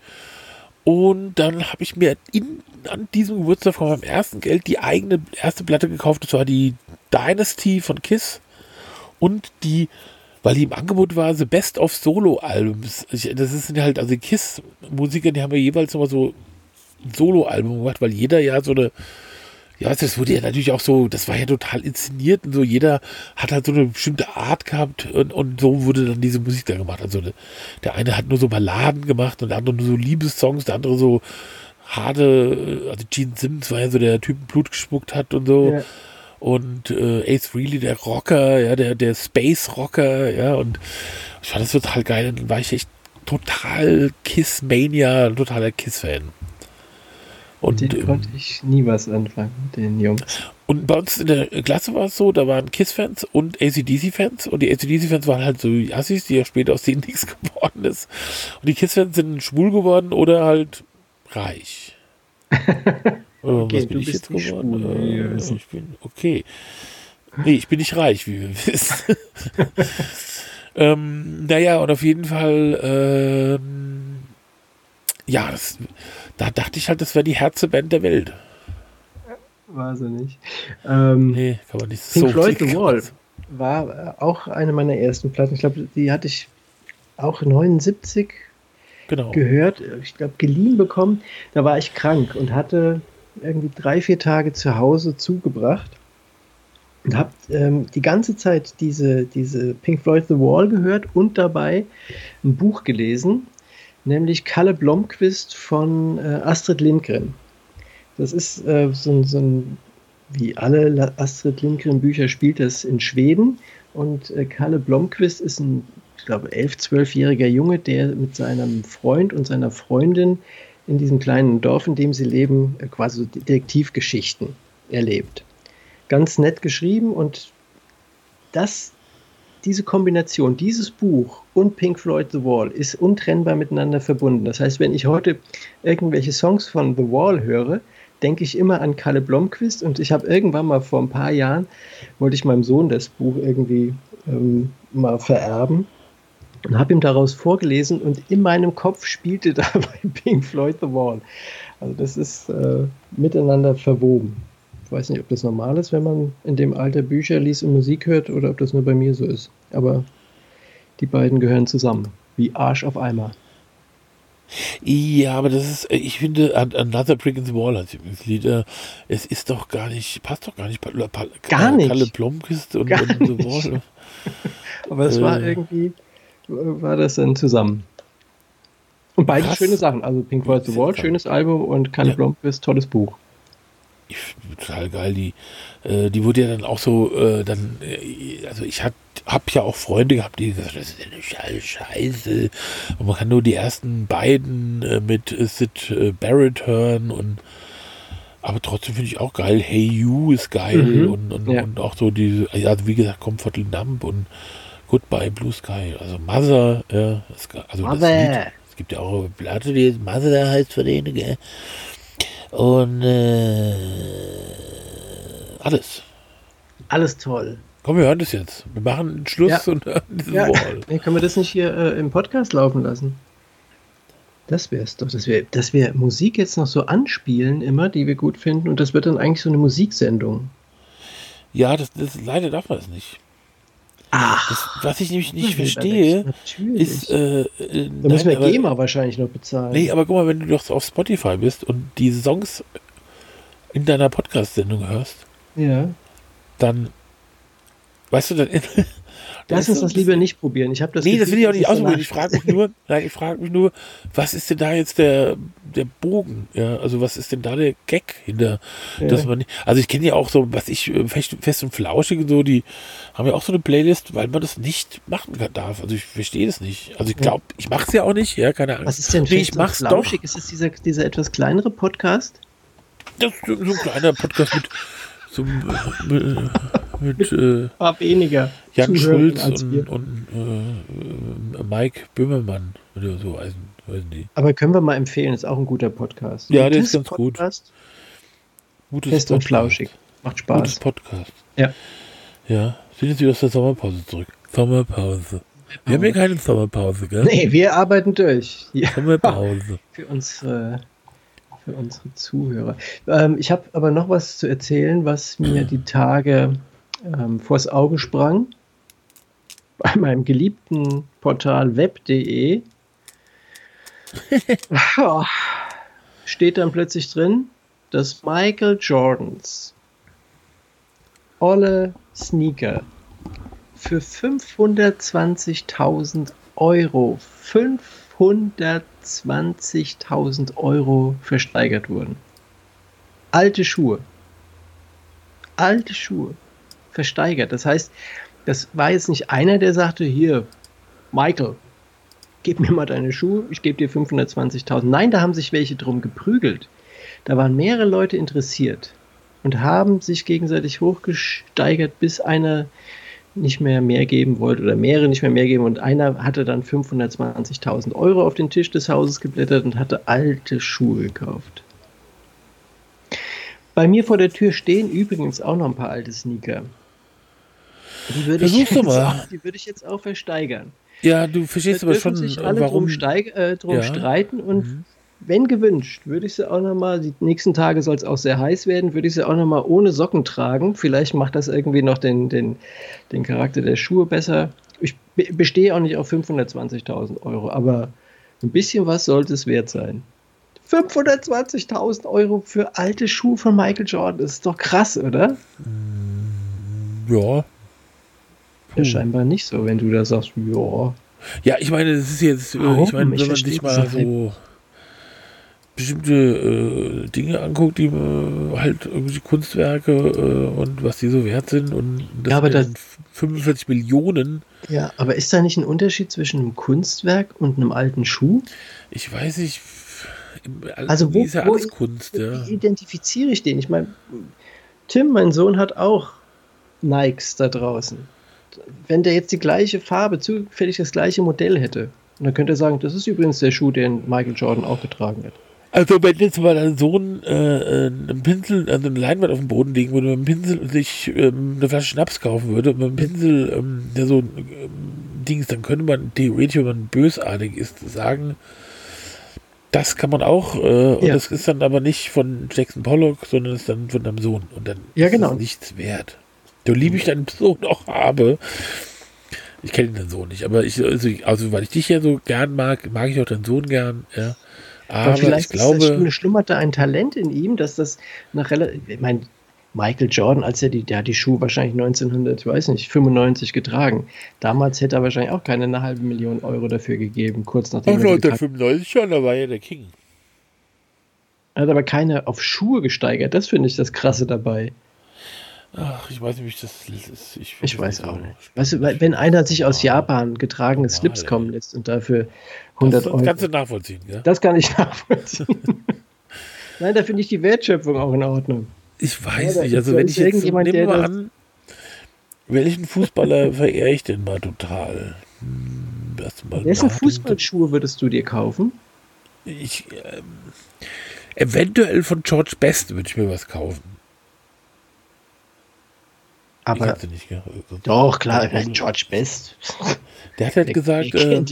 Und dann habe ich mir in, an diesem Geburtstag von meinem ersten Geld die eigene erste Platte gekauft. Das war die Dynasty von Kiss. Und die, weil die im Angebot war, The Best of Solo-Albums. Das sind halt, also Kiss-Musiker, die haben ja jeweils nochmal so Solo-Album gemacht, weil jeder ja so eine ja, das wurde ja natürlich auch so, das war ja total inszeniert und so, jeder hat halt so eine bestimmte Art gehabt und, und so wurde dann diese Musik da gemacht. Also der eine hat nur so Balladen gemacht und der andere nur so Liebessongs, der andere so harte, also Gene Simmons war ja so der Typ, Blut gespuckt hat und so. Ja. Und äh, Ace Frehley, der Rocker, ja, der, der Space Rocker, ja, und ich fand das total geil. Und dann war ich echt total Kiss-Mania, totaler Kiss-Fan. Und denen ähm, konnte ich nie was anfangen, mit den Jungs. Und bei uns in der Klasse war es so, da waren KISS-Fans und ACDC-Fans. Und die ACDC-Fans waren halt so Assis, die ja später aus denen nichts geworden ist. Und die KISS-Fans sind schwul geworden oder halt reich. okay, was bin ich jetzt geworden? Äh, ich bin, okay. Nee, ich bin nicht reich, wie wir wissen. ähm, naja, und auf jeden Fall, ähm, ja, das, da dachte ich halt, das wäre die Herzeband der Welt. War sie nicht. Ähm, nee, kann man nicht Pink so Floyd The Wall war auch eine meiner ersten Platten. Ich glaube, die hatte ich auch 79 genau. gehört. Ich glaube, geliehen bekommen. Da war ich krank und hatte irgendwie drei, vier Tage zu Hause zugebracht und habe ähm, die ganze Zeit diese, diese Pink Floyd The Wall gehört und dabei ein Buch gelesen, nämlich Kalle Blomqvist von äh, Astrid Lindgren. Das ist äh, so, so, ein, wie alle Astrid Lindgren Bücher spielt das in Schweden und äh, Kalle Blomqvist ist ein, ich glaube, elf, zwölfjähriger Junge, der mit seinem Freund und seiner Freundin in diesem kleinen Dorf, in dem sie leben, äh, quasi Detektivgeschichten erlebt ganz nett geschrieben und das, diese Kombination, dieses Buch und Pink Floyd The Wall ist untrennbar miteinander verbunden. Das heißt, wenn ich heute irgendwelche Songs von The Wall höre, denke ich immer an Kalle Blomqvist und ich habe irgendwann mal vor ein paar Jahren, wollte ich meinem Sohn das Buch irgendwie ähm, mal vererben und habe ihm daraus vorgelesen und in meinem Kopf spielte dabei Pink Floyd The Wall. Also das ist äh, miteinander verwoben. Ich weiß nicht, ob das normal ist, wenn man in dem Alter Bücher liest und Musik hört oder ob das nur bei mir so ist. Aber die beiden gehören zusammen. Wie Arsch auf Eimer. Ja, aber das ist, ich finde, Another Brick in the Wall hat übrigens Lieder. Es ist doch gar nicht, passt doch gar nicht. Gar nicht. Kalle Blomkist und, gar und The Wall. aber es äh, war irgendwie, war das dann zusammen. Und beide Krass. schöne Sachen. Also Pink Floyd The Wall, schönes Album und Kalle ja. Blomkist, tolles Buch total geil. Die, äh, die wurde ja dann auch so, äh, dann, äh, also ich hab, hab ja auch Freunde gehabt, die gesagt das ist eine Scheiße. Und man kann nur die ersten beiden äh, mit Sid äh, Barrett hören und aber trotzdem finde ich auch geil. Hey You ist geil mhm. und, und, ja. und auch so diese, also wie gesagt, Comfortable Numb und Goodbye Blue Sky. Also Mother, ja, also Mother. das Lied, es gibt ja auch eine Platte, die Mother heißt für den, gell? Und äh, alles. Alles toll. Komm, wir hören das jetzt. Wir machen einen Schluss ja. und hören diesen ja. Wall. Nee, können wir das nicht hier äh, im Podcast laufen lassen? Das wäre es doch, dass wir, dass wir Musik jetzt noch so anspielen, immer, die wir gut finden, und das wird dann eigentlich so eine Musiksendung. Ja, das, das leider darf man es nicht. Ach. Das, was ich nämlich nicht verstehe, ist. Äh, äh, da müssen wir aber, GEMA wahrscheinlich noch bezahlen. Nee, aber guck mal, wenn du doch auf Spotify bist und die Songs in deiner Podcast-Sendung hörst, ja. dann. Weißt du, dann. Lass uns das lieber nicht probieren. Ich habe das. Nee, Gefühl, das will ich auch nicht ausprobieren. Ich frage mich nur, nein, ich frage mich nur, was ist denn da jetzt der, der Bogen? Ja, also was ist denn da der Gag hinter, ja. dass man nicht, also ich kenne ja auch so, was ich, äh, fest, fest und flauschig und so, die haben ja auch so eine Playlist, weil man das nicht machen darf. Also ich verstehe das nicht. Also ich glaube, ich mache es ja auch nicht, ja, keine Ahnung. Was ist denn nee, ich mach's flauschig? Doch. Ist es dieser, dieser etwas kleinere Podcast? Das ist so ein kleiner Podcast mit so, mit, mit äh, war weniger. Jan Schulz und, und äh, Mike Böhmermann oder so heißen, heißen die. Aber können wir mal empfehlen, ist auch ein guter Podcast. Ja, der ist ganz Podcast. gut. Gutes Fest Podcast. und flauschig. Macht Spaß. Gutes Podcast. Ja. Ja, sind jetzt wieder aus der Sommerpause zurück. Sommerpause. Wir haben ja keine Sommerpause, gell? Nee, wir arbeiten durch. Ja. Sommerpause. Für unsere, für unsere Zuhörer. Ähm, ich habe aber noch was zu erzählen, was mir die Tage ähm, vors Auge sprang. Bei meinem geliebten Portal web.de steht dann plötzlich drin, dass Michael Jordans olle Sneaker für 520.000 Euro, 520.000 Euro versteigert wurden. Alte Schuhe. Alte Schuhe versteigert. Das heißt, das war jetzt nicht einer, der sagte, hier, Michael, gib mir mal deine Schuhe, ich gebe dir 520.000. Nein, da haben sich welche drum geprügelt. Da waren mehrere Leute interessiert. und haben sich gegenseitig hochgesteigert, bis einer nicht mehr mehr geben wollte oder mehrere nicht mehr mehr geben und einer hatte dann 520.000 Euro auf den Tisch des Hauses geblättert und hatte alte Schuhe gekauft. Bei mir vor der Tür stehen übrigens auch noch ein paar alte Sneaker. Die würde, ich jetzt, auch, die würde ich jetzt auch versteigern. Ja, du verstehst aber schon, sich alle warum drum, steig, äh, drum ja. streiten und mhm. Wenn gewünscht, würde ich sie auch nochmal, die nächsten Tage soll es auch sehr heiß werden, würde ich sie auch nochmal ohne Socken tragen. Vielleicht macht das irgendwie noch den, den, den Charakter der Schuhe besser. Ich bestehe auch nicht auf 520.000 Euro, aber ein bisschen was sollte es wert sein. 520.000 Euro für alte Schuhe von Michael Jordan, das ist doch krass, oder? Ja, ja, scheinbar nicht so, wenn du da sagst, ja. Ja, ich meine, das ist jetzt, Warum? ich meine, wenn man sich mal so bestimmte äh, Dinge anguckt, die äh, halt irgendwie Kunstwerke äh, und was die so wert sind und das ja, aber das, 45 Millionen. Ja, aber ist da nicht ein Unterschied zwischen einem Kunstwerk und einem alten Schuh? Ich weiß nicht. Also wo, ist ja alles wo Kunst, ja. identifiziere ich den? Ich meine, Tim, mein Sohn, hat auch Nikes da draußen wenn der jetzt die gleiche Farbe, zufällig das gleiche Modell hätte, dann könnte er sagen, das ist übrigens der Schuh, den Michael Jordan auch getragen hat. Also wenn jetzt mal dein Sohn äh, einen Pinsel, also eine Leinwand auf den Boden legen würde, mit einem Pinsel sich ähm, eine Flasche Schnaps kaufen würde, mit einem Pinsel, ähm, der so ein ähm, Ding ist, dann könnte man theoretisch, wenn man bösartig ist, sagen, das kann man auch, äh, und ja. das ist dann aber nicht von Jackson Pollock, sondern ist dann von deinem Sohn. Und dann ja, genau. ist es nichts wert. So lieb ich deinen Sohn auch habe. Ich kenne den Sohn nicht, aber ich, also, also, weil ich dich ja so gern mag, mag ich auch deinen Sohn gern, ja. Aber, aber vielleicht ich glaube, das, schlummerte ein Talent in ihm, dass das nach relativ, ich meine, Michael Jordan, als er die, der hat die Schuhe wahrscheinlich 1900, ich weiß nicht, 95 getragen. Damals hätte er wahrscheinlich auch keine eine halbe Million Euro dafür gegeben, kurz nachdem. Ach, 1995 schon, da war ja der King. Er hat aber keine auf Schuhe gesteigert, das finde ich das Krasse dabei. Ach, ich weiß nicht, wie ich das. Ist. Ich, ich weiß auch nicht. Weißt du, wenn einer sich aus Japan getragene Slips kommen lässt und dafür 100 das, Euro. Das kannst du nachvollziehen, gell? Das kann ich nachvollziehen. Nein, da finde ich die Wertschöpfung auch in Ordnung. Ich weiß ja, nicht. Also, wenn ich jetzt so, nehme mal an, welchen Fußballer verehre ich denn mal total? Hm, mal Wessen Fußballschuhe würdest du dir kaufen? Ich. Ähm, eventuell von George Best würde ich mir was kaufen. Aber ich nicht, gell? Doch, klar, George Best. Der hat halt der, gesagt, äh,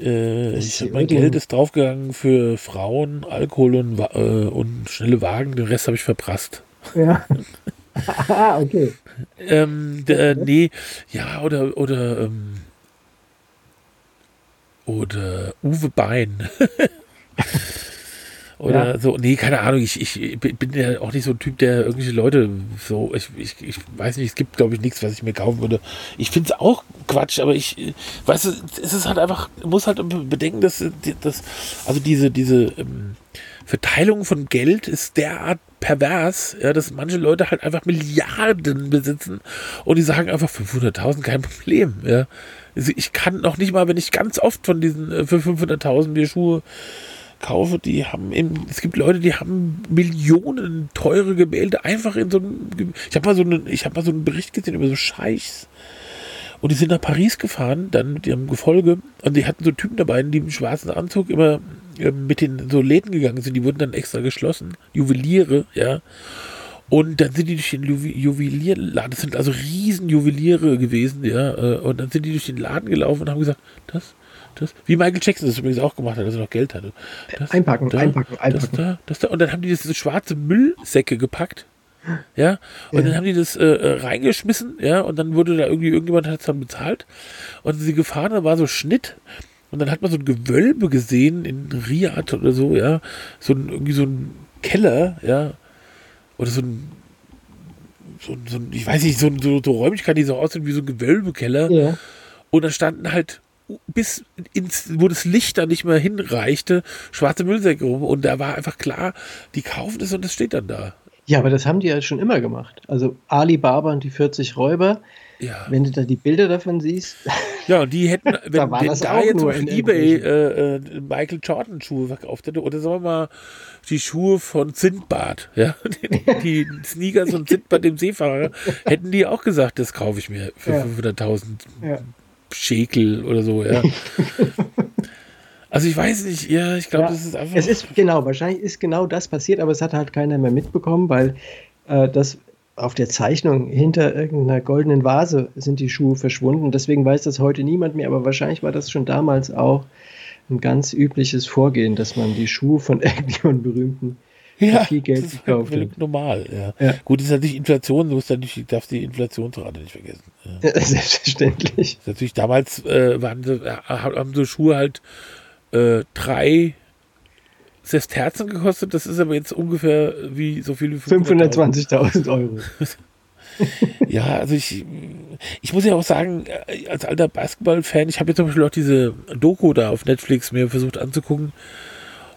äh, ich hab, mein Geld ist draufgegangen für Frauen, Alkohol und, äh, und schnelle Wagen, den Rest habe ich verprasst. Ja. ah, okay. ähm, der, nee, ja, oder, oder, ähm, oder Uwe Bein. Oder ja. so, nee, keine Ahnung, ich, ich bin ja auch nicht so ein Typ, der irgendwelche Leute so, ich, ich, ich weiß nicht, es gibt, glaube ich, nichts, was ich mir kaufen würde. Ich finde es auch Quatsch, aber ich, weißt du, es ist halt einfach, muss halt bedenken, dass, dass also diese, diese ähm, Verteilung von Geld ist derart pervers, ja, dass manche Leute halt einfach Milliarden besitzen und die sagen einfach 500.000 kein Problem, ja. Also ich kann noch nicht mal, wenn ich ganz oft von diesen äh, für 500.000 mir Schuhe kaufe, die haben in, es gibt Leute, die haben Millionen teure Gemälde einfach in so einem, ich habe mal so einen, mal so einen Bericht gesehen über so Scheichs und die sind nach Paris gefahren, dann mit ihrem Gefolge und die hatten so Typen dabei, die im schwarzen Anzug immer äh, mit den so Läden gegangen sind, die wurden dann extra geschlossen, Juweliere, ja. Und dann sind die durch den Juwelierladen, das sind also riesen Juweliere gewesen, ja, äh, und dann sind die durch den Laden gelaufen und haben gesagt, das, das, wie Michael Jackson das übrigens auch gemacht hat, als er noch Geld hatte. Das, einpacken, da, einpacken, einpacken. Das da, das da, und dann haben die diese schwarze Müllsäcke gepackt. Ja, und ja. dann haben die das äh, äh, reingeschmissen, ja, und dann wurde da irgendwie, irgendjemand hat es dann bezahlt. Und sie gefahren, da war so Schnitt. Und dann hat man so ein Gewölbe gesehen in Riyadh oder so, ja. So ein, irgendwie so ein Keller, ja. Oder so ein, so, so ein ich weiß nicht, so, so, so Räumlichkeit, die so aussehen wie so ein Gewölbekeller. Ja. Und da standen halt bis ins, wo das Licht da nicht mehr hinreichte, schwarze Müllsäcke rum und da war einfach klar, die kaufen es und es steht dann da. Ja, aber das haben die ja schon immer gemacht. Also Alibaba und die 40 Räuber, ja. wenn du da die Bilder davon siehst, Ja, und die hätten, wenn, da, wenn da jetzt auf Ebay äh, äh, Michael Jordan Schuhe verkauft hätte, oder sagen wir mal die Schuhe von Zindbad, ja, die, die Sneakers von Zindbad, dem Seefahrer, hätten die auch gesagt, das kaufe ich mir für ja. 500.000 ja. Schekel oder so, ja. Also ich weiß nicht, ja, ich glaube, ja, das ist einfach. Es ist genau, wahrscheinlich ist genau das passiert, aber es hat halt keiner mehr mitbekommen, weil äh, das auf der Zeichnung hinter irgendeiner goldenen Vase sind die Schuhe verschwunden. Deswegen weiß das heute niemand mehr, aber wahrscheinlich war das schon damals auch ein ganz übliches Vorgehen, dass man die Schuhe von irgendjemandem berühmten ja, viel Geld das gekauft hat. normal, ja. ja. Gut, ist natürlich Inflation, du nicht, darfst die Inflationsrate nicht vergessen. Ja. ja selbstverständlich. natürlich damals äh, waren, haben so Schuhe halt äh, drei Sesterzen gekostet. Das ist aber jetzt ungefähr wie so viel wie 520.000 Euro. ja, also ich, ich muss ja auch sagen, äh, als alter Basketball-Fan, ich habe jetzt zum Beispiel auch diese Doku da auf Netflix mir versucht anzugucken.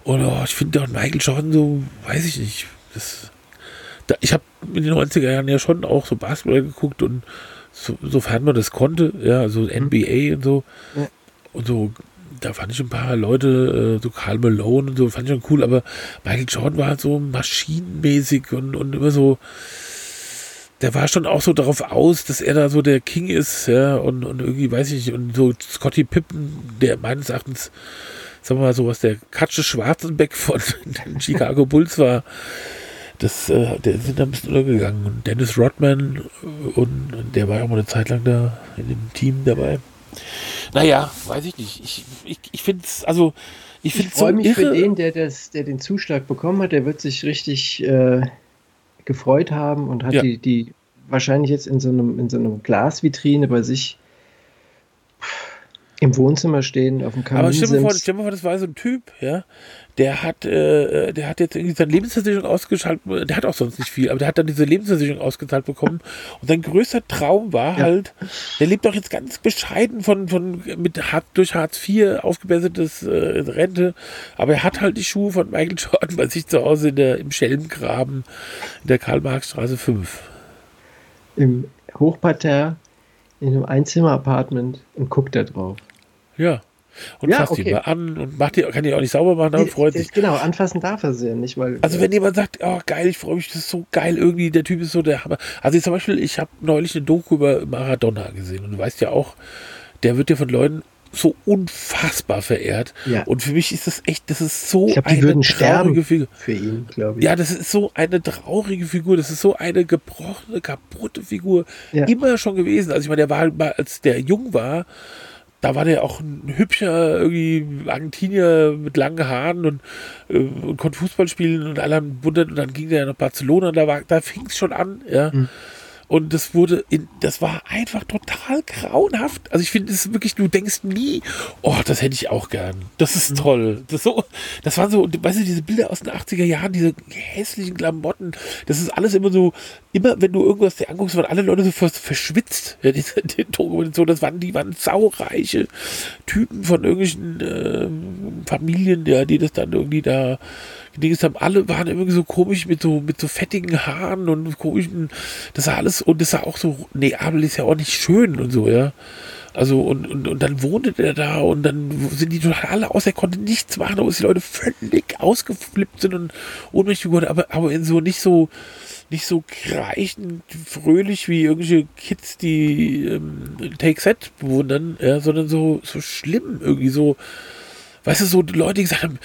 Und oh, ich finde auch Michael Jordan so, weiß ich nicht. Das, da, ich habe in den 90er Jahren ja schon auch so Basketball geguckt und so, sofern man das konnte, ja, so NBA und so. Ja. Und so da fand ich ein paar Leute, äh, so Karl Malone und so, fand ich schon cool, aber Michael Jordan war halt so maschinenmäßig und, und immer so, der war schon auch so darauf aus, dass er da so der King ist, ja, und, und irgendwie, weiß ich nicht, und so Scotty Pippen, der meines Erachtens, sagen wir mal so, was der Katsche Schwarzenbeck von den Chicago Bulls war, das, äh, der sind da ein bisschen untergegangen. Und Dennis Rodman, äh, und der war ja auch mal eine Zeit lang da in dem Team dabei. Naja, weiß ich nicht. Ich, ich, ich finde es, also, ich finde es so mich irre. für den, der, das, der den Zuschlag bekommen hat, der wird sich richtig äh, gefreut haben und hat ja. die, die wahrscheinlich jetzt in so einem, in so einem Glasvitrine bei sich im Wohnzimmer stehen, auf dem Kamin. Aber stell dir vor, stell dir vor, das war so ein Typ, ja, der hat, äh, der hat jetzt irgendwie seine Lebensversicherung ausgeschaltet, der hat auch sonst nicht viel, aber der hat dann diese Lebensversicherung ausgezahlt bekommen und sein größter Traum war ja. halt, der lebt auch jetzt ganz bescheiden von, von mit durch Hartz IV aufgebessertes äh, Rente, aber er hat halt die Schuhe von Michael Jordan bei sich zu Hause in der, im Schelmgraben in der Karl-Marx-Straße 5. Im Hochparterre in einem Einzimmer-Apartment und guckt da drauf. Ja. Und ja, fasst okay. ihn mal an und macht die, kann die auch nicht sauber machen, aber freut sich. Genau, anfassen darf er sie ja nicht, weil. Also wenn jemand sagt, oh geil, ich freue mich, das ist so geil, irgendwie, der Typ ist so der Hammer. Also ich zum Beispiel, ich habe neulich eine Doku über Maradona gesehen und du weißt ja auch, der wird ja von Leuten so unfassbar verehrt. Ja. Und für mich ist das echt, das ist so ich glaub, die eine würden traurige Figur. Für ihn, glaube ich. Ja, das ist so eine traurige Figur. Das ist so eine gebrochene, kaputte Figur. Ja. Immer schon gewesen. Also ich meine, der war halt mal, als der jung war, da war der auch ein hübscher irgendwie Argentinier mit langen Haaren und, äh, und konnte Fußball spielen und alle haben wundert und dann ging der nach Barcelona und da war, da fing es schon an, ja. Mhm. Und das wurde, in, das war einfach total grauenhaft. Also ich finde es wirklich, du denkst nie, oh, das hätte ich auch gern. Das ist mhm. toll. Das, so, das waren so, weißt du, diese Bilder aus den 80er Jahren, diese hässlichen Klamotten, das ist alles immer so, immer wenn du irgendwas dir anguckst, waren alle Leute so verschwitzt. Ja, diese, die so, das waren, die waren saureiche Typen von irgendwelchen äh, Familien, ja, die das dann irgendwie da gedings haben. Alle waren irgendwie so komisch mit so, mit so fettigen Haaren und komischen, das sah alles, und das sah auch so, nee, Abel ist ja auch nicht schön und so, ja. Also, und, und, und dann wohnte der da und dann sind die total alle aus, er konnte nichts machen, obwohl die Leute völlig ausgeflippt sind und ohnmächtig wurden, aber, aber in so nicht so, nicht so kreichend fröhlich wie irgendwelche Kids, die ähm, Take Set bewundern, ja, sondern so, so schlimm irgendwie so, weißt du, so Leute, die gesagt haben,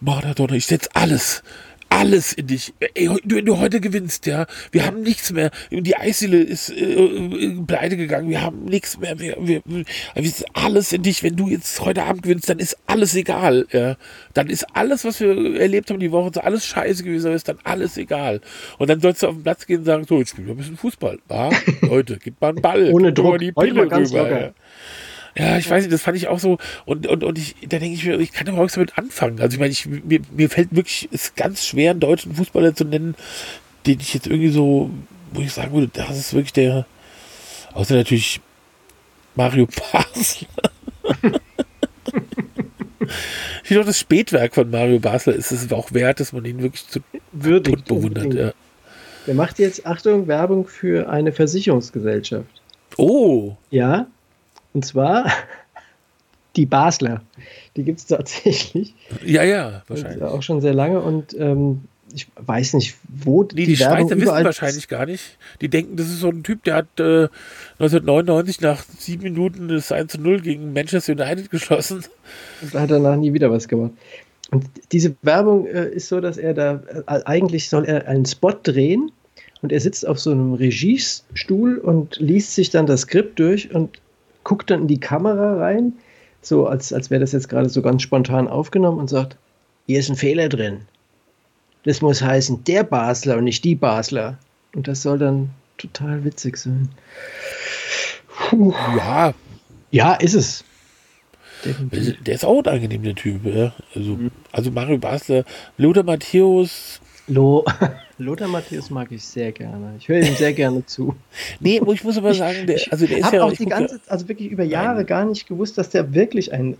Maradona, ich setze alles, alles in dich. Ey, wenn du heute gewinnst, ja, wir haben nichts mehr. Die Eisdiele ist äh, äh, pleite gegangen, wir haben nichts mehr. Wir, wir, wir, alles in dich. Wenn du jetzt heute Abend gewinnst, dann ist alles egal. Ja. Dann ist alles, was wir erlebt haben die Woche, so alles scheiße gewesen, ist dann alles egal. Und dann sollst du auf den Platz gehen und sagen, so, jetzt spielen wir ein bisschen Fußball. Ja, Leute, gib mal einen Ball. Ohne Druck. Die Pille rüber. Ja. Ja, ich weiß nicht, das fand ich auch so. Und, und, und ich, da denke ich mir, ich kann überhaupt nichts damit anfangen. Also ich meine, ich, mir, mir fällt wirklich, ist ganz schwer, einen deutschen Fußballer zu nennen, den ich jetzt irgendwie so, wo ich sagen würde, das ist wirklich der, außer natürlich Mario Basler. ich finde auch das Spätwerk von Mario Basler ist es auch wert, dass man ihn wirklich zu würdig bewundert. Ja. Der macht jetzt, Achtung, Werbung für eine Versicherungsgesellschaft. Oh. Ja, Und zwar die Basler. Die gibt es tatsächlich. Ja, ja, wahrscheinlich. auch schon sehr lange und ähm, ich weiß nicht, wo nee, die, die Schweizer wissen wahrscheinlich gar nicht. Die denken, das ist so ein Typ, der hat äh, 1999 nach sieben Minuten das 1 zu 0 gegen Manchester United geschossen. Und da hat danach nie wieder was gemacht. Und diese Werbung äh, ist so, dass er da, äh, eigentlich soll er einen Spot drehen und er sitzt auf so einem Regiestuhl und liest sich dann das Skript durch und guckt dann in die Kamera rein, so als, als wäre das jetzt gerade so ganz spontan aufgenommen und sagt, hier ist ein Fehler drin. Das muss heißen, der Basler und nicht die Basler. Und das soll dann total witzig sein. Puh. Ja. Ja, ist es. Der ist auch ein angenehmer Typ. Ja? Also, mhm. also Mario Basler, Lothar Matthäus. Lo Lothar Matthäus mag ich sehr gerne. Ich höre ihm sehr gerne zu. nee, ich muss aber sagen, der, also der ist ja auch die ganze, also wirklich über Jahre Nein. gar nicht gewusst, dass der wirklich ein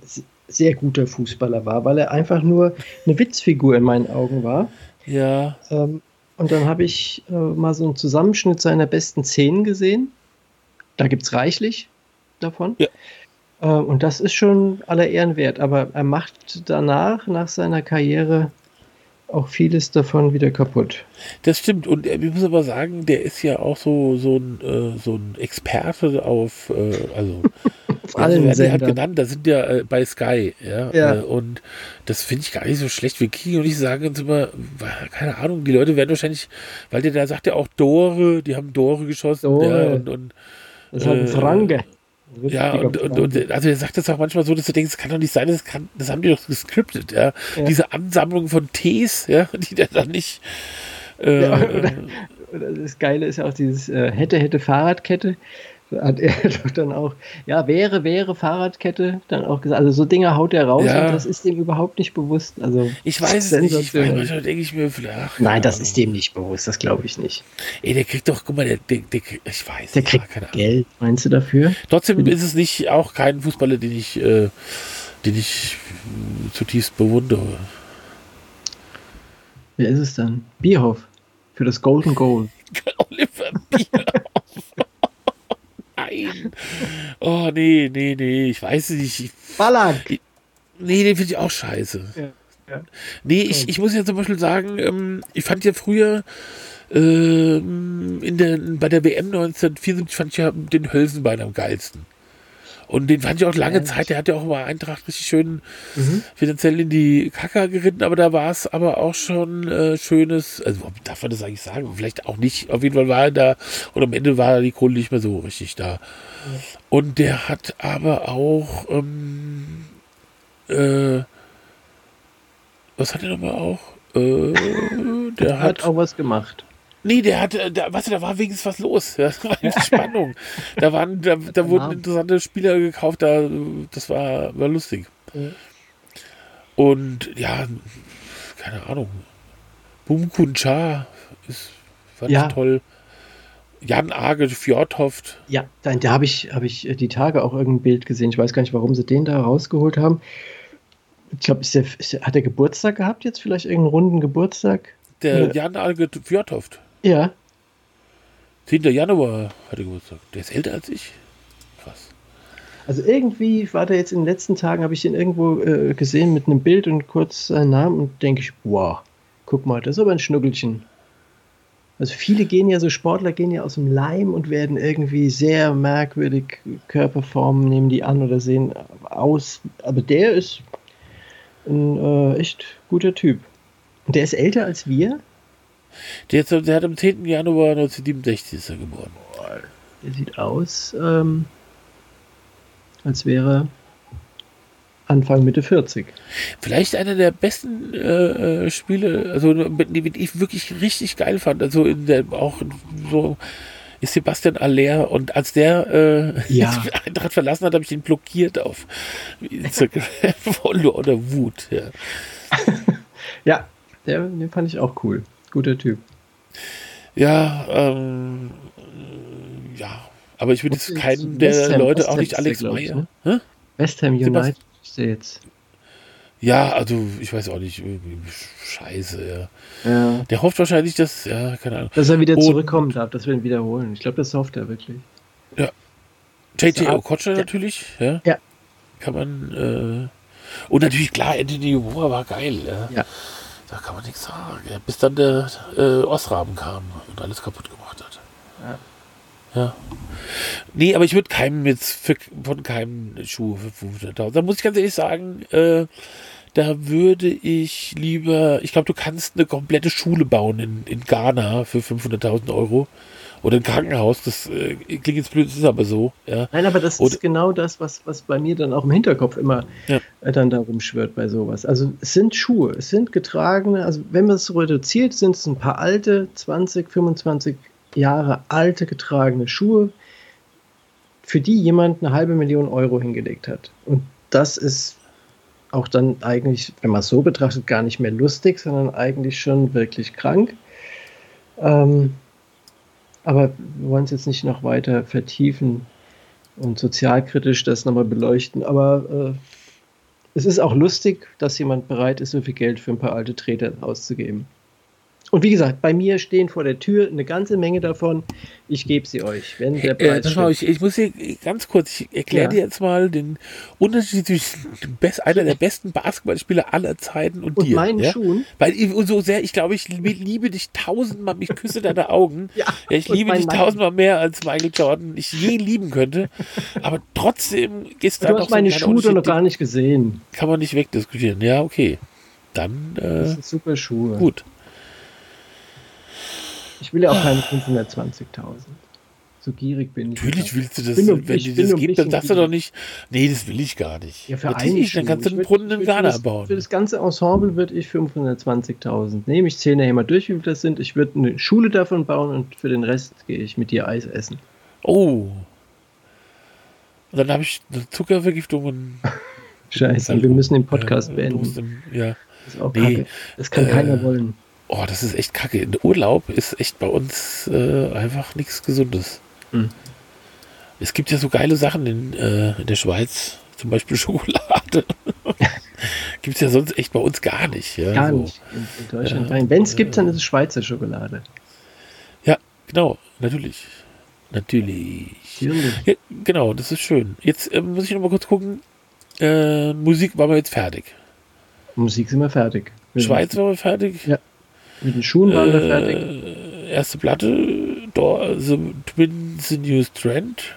sehr guter Fußballer war, weil er einfach nur eine Witzfigur in meinen Augen war. Ja. Ähm, und dann habe ich äh, mal so einen Zusammenschnitt seiner besten Szenen gesehen. Da gibt es reichlich davon. Ja. Äh, und das ist schon aller Ehren wert. Aber er macht danach, nach seiner Karriere, auch vieles davon wieder kaputt. Das stimmt. Und ich muss aber sagen, der ist ja auch so, so, ein, äh, so ein Experte auf, äh, also auf allen also, hat genannt, da sind ja äh, bei Sky, ja. ja. Äh, und das finde ich gar nicht so schlecht. Wir kriegen und ich sage uns immer, keine Ahnung, die Leute werden wahrscheinlich, weil der da sagt ja auch Dore, die haben Dore geschossen, Dore. Ja, und, und das ist halt ein Franke. Ja, und, und, und, also er sagt das auch manchmal so, dass du denkst, das kann doch nicht sein, das, kann, das haben die doch gescriptet, ja. ja. Diese Ansammlung von Ts, ja, die der dann nicht. Äh, ja, oder, oder das Geile ist ja auch dieses äh, hätte, hätte Fahrradkette hat er doch dann auch, ja, wäre, wäre Fahrradkette, dann auch gesagt, also so Dinge haut er raus ja. und das ist dem überhaupt nicht bewusst. Also, ich weiß es nicht, ich weiß, denke ich mir, ach, Nein, das ist dem nicht bewusst, das glaube ich nicht. Ey, der kriegt doch, guck mal, der, der, der ich weiß Der kriegt Geld, meinst du dafür? Trotzdem ist es nicht auch kein Fußballer, den ich, äh, den ich zutiefst bewundere. Wer ist es dann? Bierhoff. Für das Golden Goal. Oliver Bierhoff. Nein. Oh, nee, nee, nee. Ich weiß nicht. Ballack. Nee, den finde ich auch scheiße. Ja, ja. Nee, ich, ich muss ja zum Beispiel sagen, ähm, ich fand ja früher ähm, in der, bei der WM 1974 fand ich ja den Hölsenbein am geilsten. Und den fand ich auch lange Zeit, der hat ja auch mal Eintracht richtig schön mhm. finanziell in die Kacke geritten, aber da war es aber auch schon äh, schönes, also darf man das eigentlich sagen? Vielleicht auch nicht. Auf jeden Fall war er da und am Ende war die Kohle nicht mehr so richtig da. Mhm. Und der hat aber auch, ähm, äh, was hat er nochmal auch? Äh, der hat, hat auch was gemacht. Nee, der hatte, da, weißt du, da war wenigstens was los. Das war eine Spannung. da waren, da, da wurden interessante Spieler gekauft, da, das war, war lustig. Und ja, keine Ahnung. Bumkun Cha ist fand ja. ich toll. Jan Arge Fjordhoft. Ja, da, da habe ich, hab ich die Tage auch irgendein Bild gesehen. Ich weiß gar nicht, warum sie den da rausgeholt haben. Ich glaube, hat er Geburtstag gehabt jetzt? Vielleicht irgendeinen runden Geburtstag? Der Jan Arge Fjordhoft. Ja. 10. Januar hat er Geburtstag. Der ist älter als ich. Krass. Also irgendwie war der jetzt in den letzten Tagen, habe ich ihn irgendwo äh, gesehen mit einem Bild und kurz seinen Namen und denke ich, wow, guck mal, das ist aber ein Schnuckelchen. Also viele gehen ja, so Sportler gehen ja aus dem Leim und werden irgendwie sehr merkwürdig Körperformen, nehmen die an oder sehen aus. Aber der ist ein äh, echt guter Typ. Und der ist älter als wir? Der, ist, der hat am 10. Januar 1967 ist er geboren. Der sieht aus, ähm, als wäre Anfang Mitte 40. Vielleicht einer der besten äh, äh Spiele, also die ich wirklich richtig geil fand. Also in der, auch so ist Sebastian Aller und als der äh, ja. Eintracht verlassen hat, habe ich ihn blockiert auf Instagram oder Wut. Ja, ja der, den fand ich auch cool. Guter Typ. Ja, ähm, ja, aber ich bin jetzt keinen der Ham, Leute, auch nicht Alex Meyer. Ne? West Ham United jetzt. Ja, also ich weiß auch nicht, irgendwie scheiße, ja. ja. Der hofft wahrscheinlich, dass, ja, keine Ahnung. Dass er wieder zurückkommen darf, dass wir ihn wiederholen. Ich glaube, das hofft er wirklich. Ja. JJ Okocha ja. natürlich, ja. Ja. Kann man, äh, und natürlich, klar, Anthony Moore war geil, ja. Ja. Da kann man nichts sagen. Bis dann der äh, Osraben kam und alles kaputt gemacht hat. Ja. Ja. Nee, aber ich würde keinem jetzt für, von keinem Schuh für 500.000. Da muss ich ganz ehrlich sagen, äh, da würde ich lieber, ich glaube, du kannst eine komplette Schule bauen in, in Ghana für 500.000 Euro. Oder ein Krankenhaus, das äh, klingt jetzt blöd, ist aber so. Ja. Nein, aber das Oder- ist genau das, was, was bei mir dann auch im Hinterkopf immer Ja. äh, dann da rumschwirrt bei sowas. Also es sind Schuhe, es sind getragene, also wenn man es reduziert, sind es ein paar alte, 20, 25 Jahre alte getragene Schuhe, für die jemand eine halbe Million Euro hingelegt hat. Und das ist auch dann eigentlich, wenn man es so betrachtet, gar nicht mehr lustig, sondern eigentlich schon wirklich krank. Ähm, aber wir wollen es jetzt nicht noch weiter vertiefen und sozialkritisch das nochmal beleuchten. Aber äh, es ist auch lustig, dass jemand bereit ist, so viel Geld für ein paar alte Treter auszugeben. Und wie gesagt, bei mir stehen vor der Tür eine ganze Menge davon. Ich gebe sie euch, wenn der Äh, Preis das schau ich, ich muss hier ganz kurz, ich erkläre Ja. dir jetzt mal den Unterschied zwischen einer der besten Basketballspieler aller Zeiten und, Und dir. meinen ja? Schuhen. Weil ich, und so sehr, ich glaube, ich liebe, dich tausendmal, ich küsse deine Augen. Ja, ich liebe dich tausendmal mehr als Michael Jordan ich je lieben könnte. Aber trotzdem ist da Du noch hast so ein meine kleiner Schuhe noch gar nicht gesehen. kann man nicht wegdiskutieren. Ja, okay. Dann, Das äh, sind super Schuhe. gut. Ich will ja auch keine 520.000. So gierig bin ich. Natürlich willst du das, um- wenn dir das um gibt, dann sagst du doch nicht, nee, das will ich gar nicht. Ja, für Natürlich, einen dann kannst du Ich Brunnen in Ghana das, bauen. Für das ganze Ensemble würde ich 520.000 nehmen. Ich zähle nachher mal durch, wie viel das sind. Ich würde eine Schule davon bauen und für den Rest gehe ich mit dir Eis essen. Oh. Und dann habe ich eine Zuckervergiftung und Scheiße, wir müssen den Podcast du beenden. im- ja. Das Nee, kacke. Das kann äh, keiner wollen. Oh, das ist echt kacke. Der Urlaub ist echt bei uns äh, einfach nichts Gesundes. Hm. Es gibt ja so geile Sachen in, äh, in der Schweiz, zum Beispiel Schokolade. gibt es ja sonst echt bei uns gar nicht. Ja, Gar so. nicht. In, in Deutschland. Ja, wenn es gibt, dann ist es Schweizer Schokolade. Ja, genau, natürlich. Natürlich. Ja, genau, das ist schön. Jetzt äh, muss ich noch mal kurz gucken. Äh, Musik waren wir jetzt fertig. Musik sind wir fertig. Schweiz waren wir fertig. Ja. Mit den Schuhen waren wir fertig. Äh, erste Platte, da, The Twin The News Trend.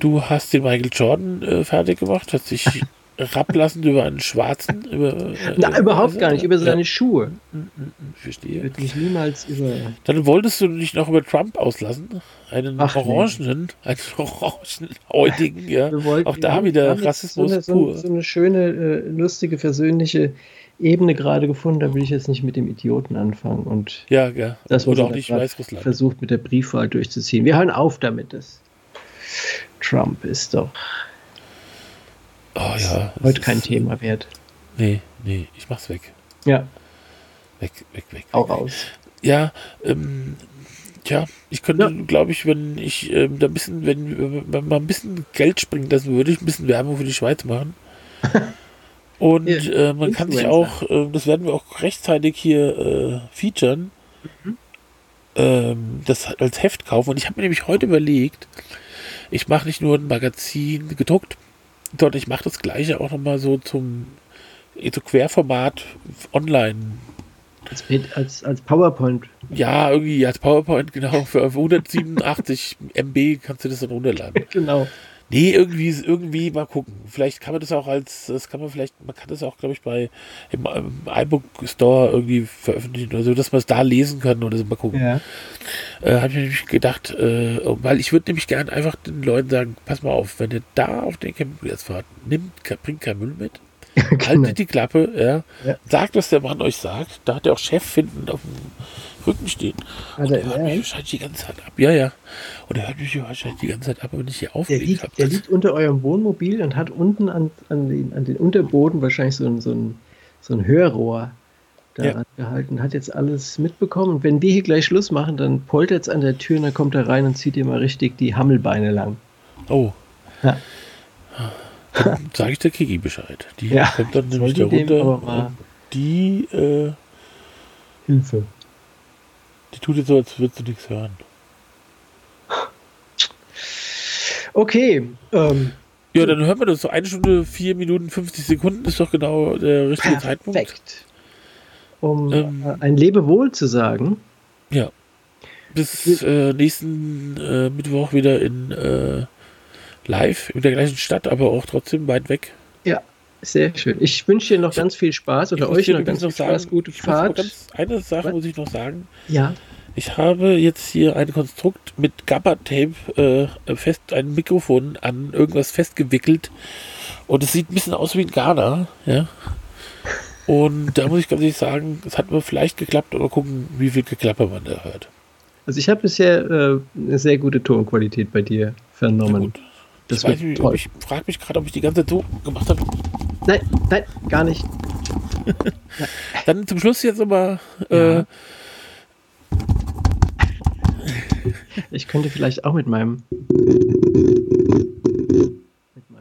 Du hast den Michael Jordan äh, fertig gemacht, hast dich rablassen über einen schwarzen. Über, äh, Na, überhaupt gar nicht. Über seine ja, Schuhe. Ich verstehe. würde mich niemals über. Dann wolltest du dich noch über Trump auslassen. Einen Ach, nee. orangenen, einen orangenhäutigen, ja. Wollten- Auch da wieder Rassismus so eine, so, pur. so eine schöne, äh, lustige, versöhnliche Ebene gerade gefunden. Da will ich jetzt nicht mit dem Idioten anfangen. Und Ja, ja. das, er auch nicht Weißrussland. versucht mit der Briefwahl durchzuziehen. Wir hören auf damit. Das Trump ist doch Oh ja. es heute ist- kein Thema wert. Nee, nee, ich mach's weg. Ja, Weg, weg, weg. auch aus. Ja, ähm, tja, ich könnte, Ja. glaube ich, wenn ich ähm, da ein bisschen, wenn, wenn man ein bisschen Geld springen lassen würde, ich ein bisschen Werbung für die Schweiz machen. Und äh, man kann sich Influencer. auch, äh, das werden wir auch rechtzeitig hier äh, featuren, Mhm. ähm, das als Heft kaufen. Und ich habe mir nämlich heute überlegt, ich mache nicht nur ein Magazin gedruckt, sondern ich mache das gleiche auch nochmal so zum so Querformat online Als, als, als PowerPoint. ja, irgendwie als PowerPoint, genau, für 187 MB kannst du das dann runterladen. Genau. Nee, irgendwie, irgendwie mal gucken. Vielleicht kann man das auch als, das kann man vielleicht, man kann das auch, glaube ich, bei im, im iBook Store irgendwie veröffentlichen oder so, dass man es da lesen kann oder so, mal gucken. Ja. Äh, Habe ich mir nämlich gedacht, äh, weil ich würde nämlich gern einfach den Leuten sagen, pass mal auf, wenn ihr da auf den Campingplatz fahrt, nimmt, bringt kein Müll mit, genau. haltet die Klappe, ja, Ja. sagt, was der Mann euch sagt, da hat er auch Chef finden auf dem Rücken stehen. Hat Und er er hört mich wahrscheinlich die ganze Zeit ab. Ja, ja. Und er hört mich wahrscheinlich die ganze Zeit ab, wenn ich hier Der aufgelegt liegt, habe. der liegt unter eurem Wohnmobil und hat unten an, an, den, an den Unterboden wahrscheinlich so ein, so ein, so ein Hörrohr daran gehalten, hat jetzt alles mitbekommen. Und wenn wir hier gleich Schluss machen, dann poltert es an der Tür und dann kommt er rein und zieht dir mal richtig die Hammelbeine lang. Oh. Ja. Dann sage ich der Kiki Bescheid. Die Ja, kommt dann nämlich da runter. Die, äh, Hilfe. Die tut jetzt so, als würdest du nichts hören. Okay. Ähm, ja, dann hören wir das. So eine Stunde, vier Minuten, 50 Sekunden ist doch genau der richtige perfekt. Zeitpunkt. Perfekt. Um ähm, ein Lebewohl zu sagen. Ja. Bis äh, nächsten äh, Mittwoch wieder in äh, live in der gleichen Stadt, aber auch trotzdem weit weg. Ja, sehr schön. Ich wünsche dir noch ganz viel Spaß oder euch noch ganz viel Spaß, sagen, gute Fahrt. Ganz, eine Sache Was? muss ich noch sagen. Ja. Ich habe jetzt hier ein Konstrukt mit Gabba-Tape äh, fest, ein Mikrofon an irgendwas festgewickelt und es sieht ein bisschen aus wie ein Ghana, ja. Und da muss ich ganz ehrlich sagen, es hat mir vielleicht geklappt, aber gucken, wie viel Geklapper man da hört. Also ich habe bisher äh, eine sehr gute Tonqualität bei dir vernommen. Das ich, ich frage mich gerade, ob ich die ganze Zeit so gemacht habe. Nein, nein, gar nicht. Dann zum Schluss jetzt nochmal. Äh, ich könnte vielleicht auch mit meinem.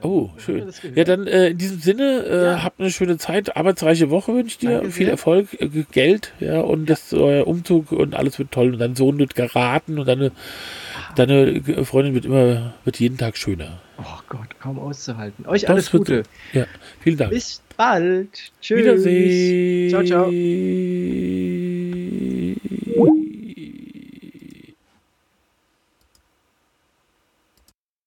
Oh, schön. Ja, dann äh, in diesem Sinne, äh, ja. habt eine schöne Zeit, arbeitsreiche Woche wünsche ich dir, Danke viel sehr. Erfolg, äh, Geld, ja, und das euer Umzug und alles wird toll und dein Sohn wird geraten und deine, deine Freundin wird immer, wird jeden Tag schöner. Oh Gott, kaum auszuhalten. Euch das alles Gute. Ja, vielen Dank. Bis bald. Tschüss. Wiedersehen. Ciao, ciao.